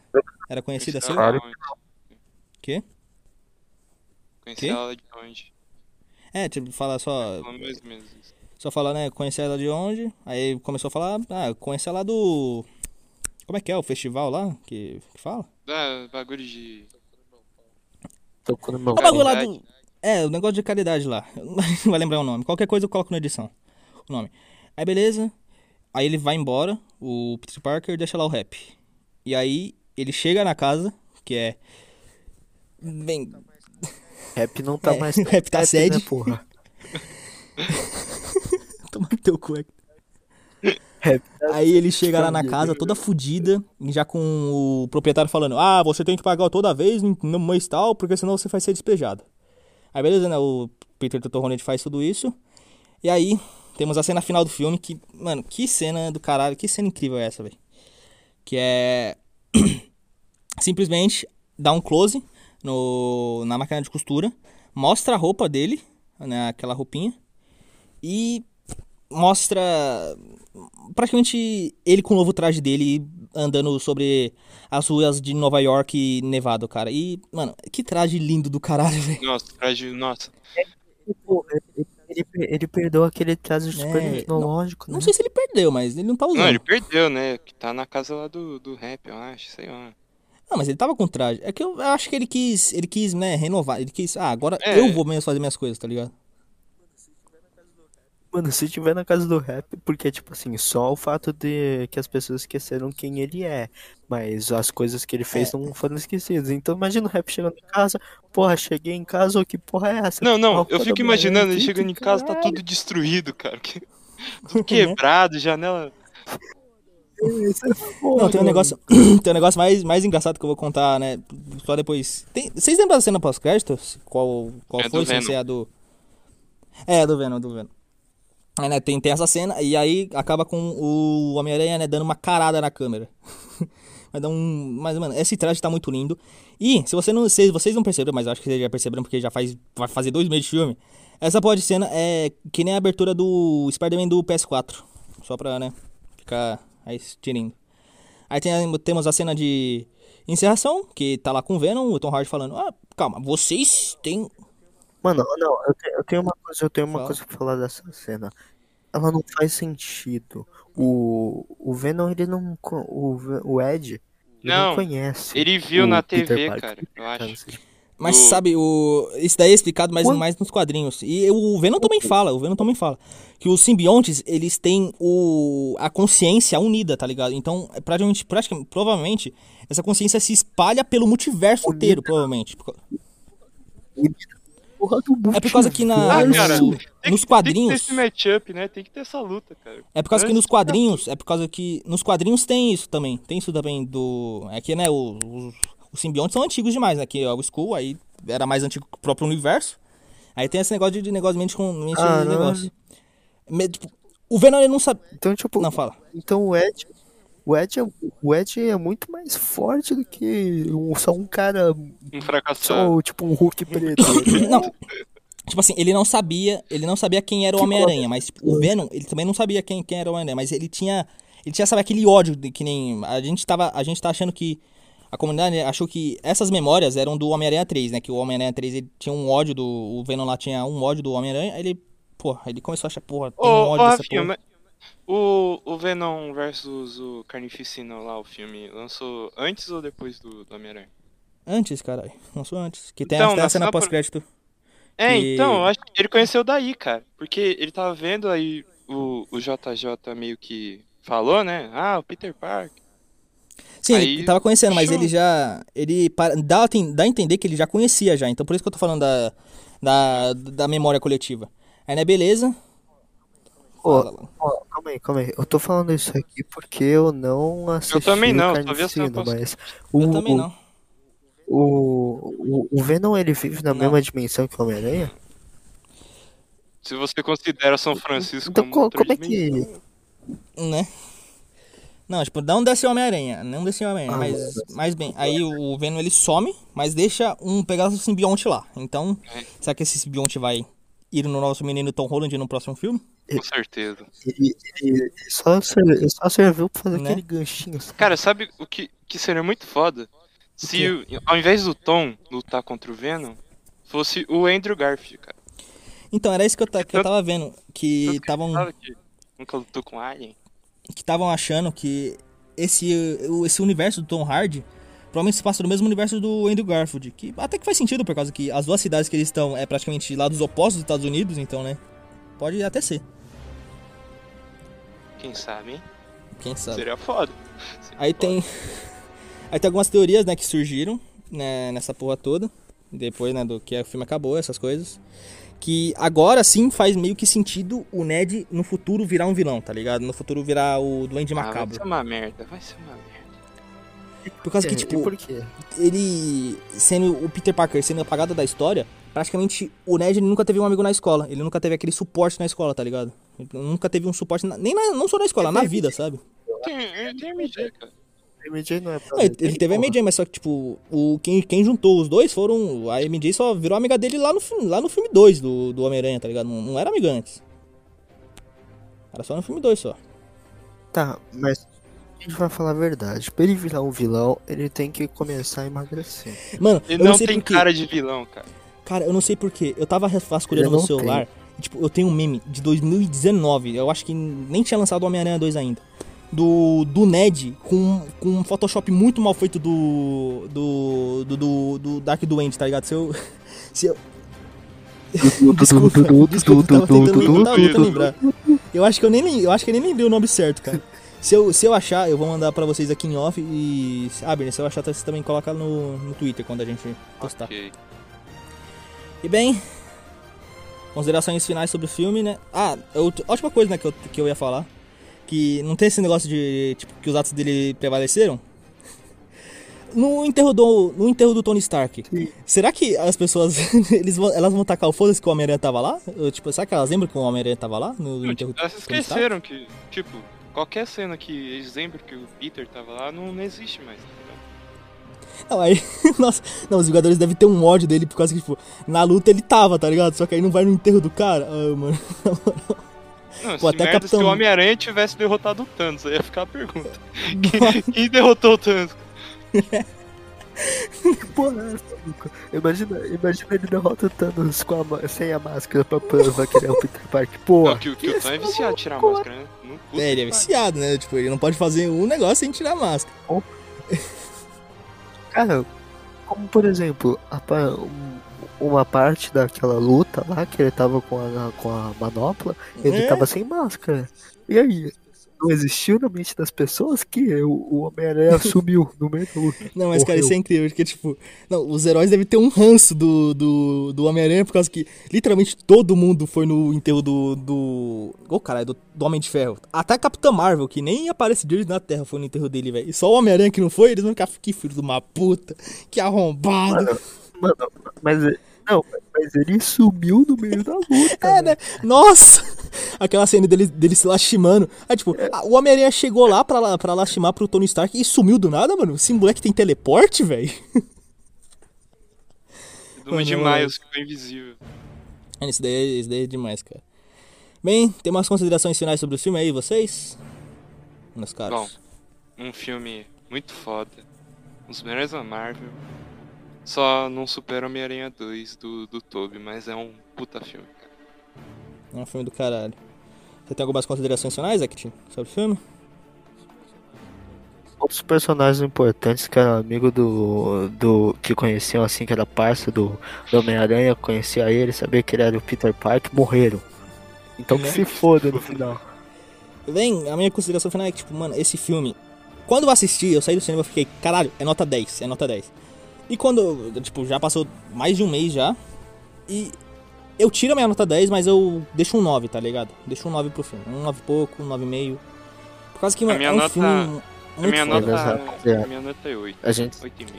Era conhecida Conheci sua? de onde? Quê? Conheci ela de onde? É, tipo, fala só, isso. só falar, né, conhecer ela de onde? Aí começou a falar, ah, conhecer ela do... Como é que é o festival lá que, que fala? Ah, bagulho de. Tocou no meu O bagulho lá do... É, o negócio de caridade lá. Não vai lembrar o nome. Qualquer coisa eu coloco na edição. O nome. Aí beleza. Aí ele vai embora, o Peter Parker deixa lá o rap. E aí ele chega na casa, que é. Bem. rap não tá É, mais. rap tá né, sede. porra? Toma teu cu. é. Tá Aí ele chega lá na casa toda fodida, já com o proprietário falando: Ah, você tem que pagar toda vez no mês tal, porque senão você vai ser despejado. Aí beleza, né? O Peter Totorronete faz tudo isso. E aí, temos a cena final do filme que, mano, que cena do caralho, que cena incrível é essa, velho. Que é. Simplesmente dá um close no, na máquina de costura, mostra a roupa dele, né? Aquela roupinha. E mostra praticamente ele com o novo traje dele andando sobre as ruas de Nova York nevado, cara. E, mano, que traje lindo do caralho, velho. Nossa, traje. Nossa. Pô, ele, ele, ele perdeu aquele traje super É, tecnológico, Não né? sei se ele perdeu, mas ele não tá usando. Não, ele perdeu, né? Que tá na casa lá do, do rap, eu acho, sei lá. Não, mas ele tava com traje. É que eu acho que ele quis, ele quis, né, renovar. Ele quis, ah, agora É. eu vou mesmo fazer minhas coisas, tá ligado? Mano, se tiver na casa do rap, porque, tipo assim, só o fato de que as pessoas esqueceram quem ele é, mas as coisas que ele fez É. não foram esquecidas. Então imagina o rap chegando em casa, porra, cheguei em casa, ô, que porra é essa? Não, não, eu fico imaginando ele chegando em casa, tá tudo destruído, cara. que- Tudo quebrado, janela. É Não, tem um negócio, tem um negócio mais, mais engraçado que eu vou contar, né, só depois. Tem- vocês lembram da cena pós-créditos? Qual, qual É do foi? Sem Venom. ser a do... É, a do Venom, do Venom. Aí, né, tem, tem essa cena e aí acaba com o Homem-Aranha, né, dando uma carada na câmera. Vai dar um... Mas, mano, esse traje tá muito lindo. E, se, você não, se vocês não perceberam, mas acho que vocês já perceberam porque já faz... Vai fazer dois meses de filme. Essa pode cena é que nem a abertura do Spider-Man do PS4. Só pra, né, ficar aí tirindo. Aí tem, temos a cena de encerração, que tá lá com o Venom, o Tom Hardy falando, ah, calma, vocês têm... Mano, não, eu tenho, eu tenho uma coisa, eu tenho uma Fala. coisa pra falar dessa cena. Ela não faz sentido. O, o Venom, ele não. co- O, Ve- o Ed, não, Não, conhece. Ele viu o na Peter TV, Parker. cara, eu acho. Mas O- sabe, o... isso daí é explicado mais, Quando- mais nos quadrinhos. E o Venom também fala, o Venom também fala. Que os simbiontes, eles têm o... a consciência unida, tá ligado? Então, é praticamente, praticamente, provavelmente, essa consciência se espalha pelo multiverso Unida. inteiro, provavelmente. Porra do É por causa que na, Ah, no- cara, nos Tem que ter quadrinhos... esse matchup, né? Tem que ter essa luta, cara. É por causa que nos quadrinhos, é por causa que nos quadrinhos tem isso também. Tem isso também do. É que, né, os, os, os simbiontes são antigos demais, né? Que é o Skull, aí era mais antigo que o próprio universo. Aí tem esse negócio de, de negócio mente com mente Ah, negócio. Me- tipo, o Venom ele não sabe. Então, tipo, Não, fala. então o Ed. O Ed, é, o Ed é muito mais forte do que um- só um cara. Um fracassado. Só tipo um Hulk preto. Não. Tipo assim, ele não sabia, ele não sabia quem era o Homem-Aranha, mas tipo, o Venom, ele também não sabia quem, quem era o Homem-Aranha, mas ele tinha, ele tinha, sabe, aquele ódio de, que nem, a gente tava, a gente tá achando que, a comunidade achou que essas memórias eram do Homem-Aranha 3, né, que o Homem-Aranha 3, ele tinha um ódio do, o Venom lá tinha um ódio do Homem-Aranha, aí ele, porra, ele começou a achar, porra, tem Ô, um ô, ódio dessa Rafinha, porra. mas o, o Venom versus o Carnificina lá, o filme, lançou antes ou depois do, do Homem-Aranha? Antes, caralho, lançou antes, que tem Então, a, cena pós-crédito. É, Que- então, eu acho que ele conheceu daí, cara. Porque ele tava vendo aí o, o JJ meio que falou, né? Ah, o Peter Parker. Sim, Aí, ele tava conhecendo, mas show. ele já. Ele dá, dá a entender que ele já conhecia já. Então por isso que eu tô falando da, da, da memória coletiva. Aí, né, beleza. Lá. ó, calma aí, calma aí. Eu tô falando isso aqui porque eu não assisti também não, o Carnificina, cena mas Eu o, também o- não. O, o, o Venom ele vive na Não. mesma dimensão que o Homem-Aranha? Se você considera São Francisco Então como co- como é que. Né? Não, tipo, não desce o Homem-Aranha. Não desce o Homem-Aranha. Ah, mas, mas bem, aí o Venom ele some, mas deixa um pedaço do simbionte lá. Então, É. será que esse simbionte vai ir no nosso menino Tom Holland no próximo filme? Com certeza. Ele, ele- ele só, ele só serviu pra fazer Né? aquele ganchinho. sabe? Cara, sabe o que, que seria muito foda? Se o- ao invés do Tom lutar contra o Venom, fosse o Andrew Garfield, cara. Então, era isso que eu, ta- que eu tava vendo. Que estavam nunca lutou com Alien. que estavam achando que esse, esse universo do Tom Hardy provavelmente se passa no mesmo universo do Andrew Garfield. Que até que faz sentido, por causa que as duas cidades que eles estão é praticamente lados opostos dos Estados Unidos, então, né? Pode até ser. Quem sabe, hein? Quem sabe. Seria foda. Seria Aí foda. tem. Aí tem algumas teorias, né, que surgiram né, nessa porra toda. Depois, né, do que o filme acabou, essas coisas. Que agora sim faz meio que sentido o Ned no futuro virar um vilão, tá ligado? No futuro virar o Duende Ah, vai Macabro. ser uma merda, vai ser uma merda. Por causa que, É, tipo, por quê? ele sendo o Peter Parker sendo apagado da história, praticamente o Ned ele nunca teve um amigo na escola. Ele nunca teve aquele suporte na escola, tá ligado? Ele nunca teve um suporte, na- nem na- não só na escola, na vida, sabe? Tem, ele tem MJ, cara. MJ não é pra Não, ele, ele teve a. MJ, mas só que, tipo, o, quem, quem juntou os dois foram. A MJ só virou amiga dele lá no, lá no filme 2 do, do Homem-Aranha, tá ligado? Não, não era amiga antes. Era só no filme 2 só. Tá, mas a gente vai falar a verdade. Pra ele virar um vilão, ele tem que começar a emagrecer. Mano, Ele eu não, não sei tem porquê. cara de vilão, cara. Cara, eu não sei porquê. Eu tava vasculhando no celular. E, tipo, eu tenho um meme de 2019. Eu acho que nem tinha lançado o Homem-Aranha 2 ainda. Do, do Ned com, com um Photoshop muito mal feito do. Do. Do, do, do Dark Duende, tá ligado? Se eu. Se eu desculpa, desculpa, eu tava tentando, eu tava tentando lembrar. Eu acho que eu nem, eu acho que eu nem lembrei o nome certo, cara. Se eu, se eu achar, eu vou mandar pra vocês aqui em off e. Ah, Bernie, se eu achar, você também coloca no, no Twitter quando a gente postar. Ok. E bem, considerações finais sobre o filme, né? Ah, outra- última coisa né, que, eu, que eu ia falar. Que não tem esse negócio de tipo, que os atos dele prevaleceram. No enterro do, no enterro do Tony Stark, será que as pessoas eles vão, elas vão tacar o foda-se que o Homem-Aranha tava lá? Eu, tipo, será que elas lembram que o Homem-Aranha tava lá? No, no enterro do Elas Tony Stark? esqueceram que, tipo, qualquer cena que eles lembram que o Peter tava lá não, não existe mais. tá ligado? Não, aí, nossa, não, os Vingadores devem ter um ódio dele por causa que, tipo, na luta ele tava, tá ligado? Só que aí não vai no enterro do cara. Ah, mano. Não, Pô, se até merda Capitão- se o Homem-Aranha tivesse derrotado o Thanos, aí ia ficar a pergunta. Quem, quem derrotou o Thanos? Que porra é essa, Luca? Imagina, imagina ele derrota o Thanos com a, sem a máscara pra que ele é o Peter Parker. Porra. Não, que, o- que o Tom é viciado em tirar a máscara, né? Puta É, ele é que viciado, né? Tipo, ele não pode fazer um negócio sem tirar a máscara. Cara, como por exemplo, um- uma parte daquela luta lá que ele tava com a, com a manopla, ele É. tava sem máscara. E aí? Não existiu na mente das pessoas que o, o Homem-Aranha sumiu no meio luta. Não, mas cara, isso é incrível, porque, tipo, não, os heróis devem ter um ranço do, do, do Homem-Aranha, por causa que literalmente todo mundo foi no enterro do. do. Ô, caralho, do, do Homem de Ferro. Até a Capitã Marvel, que nem aparece direito na Terra, foi no enterro dele, velho. E só o Homem-Aranha que não foi, eles vão ficar, que filho de uma puta, que arrombado. Mano, mas não, mas ele sumiu no meio da luta. É, né? Nossa! Aquela cena dele, dele se lastimando. Aí, tipo, a- o Homem-Aranha chegou lá pra, pra lastimar pro Tony Stark e sumiu do nada, mano. Esse moleque tem teleporte, velho. Do Homem de Mano, Miles ficou invisível. É, Isso daí, é- isso daí é demais, cara. Bem, tem umas considerações finais sobre o filme aí, vocês? Meus caros. Um filme muito foda. Um dos melhores da Marvel. Só não supera Homem-Aranha 2 do, do Toby, mas é um puta filme, cara. É um filme do caralho. Você tem algumas considerações finais, Act, sobre o filme? Outros personagens importantes que eram amigo do. do que conheciam assim, que era parça do, do Homem-Aranha, conhecia ele, sabia que ele era o Peter Parker, morreram. Então que Né? se foda no final. Bem, a minha consideração final é que, tipo, mano, esse filme, quando eu assisti, eu saí do cinema e fiquei, caralho, é nota 10, é nota 10. E quando, tipo, já passou mais de um mês já, e eu tiro a minha nota 10, mas eu deixo um 9, tá ligado? Deixo um 9 pro filme. Um 9 e pouco, um 9,5. e Por causa que, mano, minha é um nota- filme A muito minha foda. nota, É. a minha nota é 8. A gente 8,5.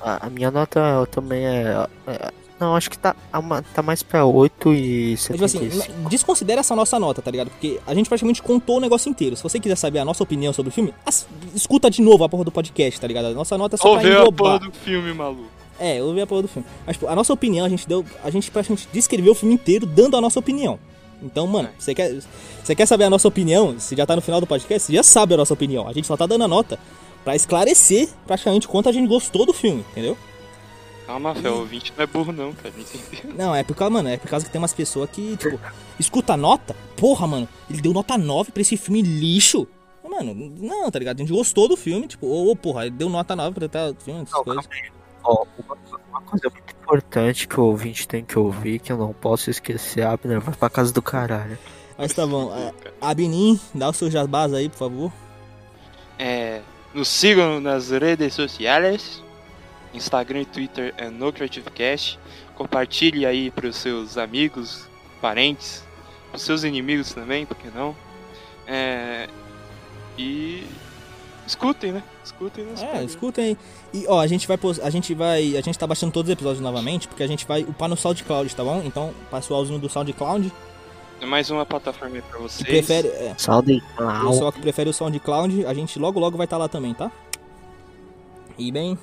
A, a minha nota também é, é- Não, acho que tá, uma- tá mais pra 8 e Mas, tipo assim, 75. desconsidera essa nossa nota, tá ligado? Porque a gente praticamente contou o negócio inteiro. Se você quiser saber a nossa opinião sobre o filme, as- escuta de novo a porra do podcast, tá ligado? A nossa nota é só Ou pra ver a englobar. porra do filme, maluco. É, eu vi a porra do filme. Mas, tipo, a nossa opinião, a gente deu. A gente praticamente descreveu o filme inteiro dando a nossa opinião. Então, mano, você quer, você quer saber a nossa opinião? Se já tá no final do podcast, você já sabe a nossa opinião. A gente só tá dando a nota pra esclarecer praticamente quanto a gente gostou do filme, entendeu? Calma, Fé, o ouvinte não é burro não, cara. Não entendeu? Não, é por causa, mano, é por causa que tem umas pessoas que, tipo, escuta a nota, porra, mano, ele deu nota 9 pra esse filme lixo. Mano, não, tá ligado? A gente gostou do filme, tipo, ô, ô, porra, ele deu nota 9 pra tal filme, essas Não, coisas. Ó, uma, uma coisa muito importante que o ouvinte tem que ouvir, que eu não posso esquecer, Abner, vai pra casa do caralho. Mas tá bom, é, Abinim, dá os seus jabás aí, por favor. É, nos sigam nas redes sociais. Instagram e Twitter é NoCreativeCast. Compartilhe aí pros seus amigos, parentes, pros seus inimigos também, por que não? É, e escutem, né? Escutem nosso É, escutem aí. E ó, a gente vai pos- a gente vai, a gente tá baixando todos os episódios novamente, porque a gente vai upar no SoundCloud, tá bom? Então, pessoalzinho do SoundCloud, É mais uma plataforma aí pra vocês. prefere, é, o pessoal que prefere o SoundCloud, a gente logo logo vai estar lá também, tá? E bem,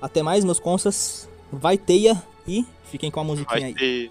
até mais, meus consas. Vai teia e fiquem com a musiquinha aí.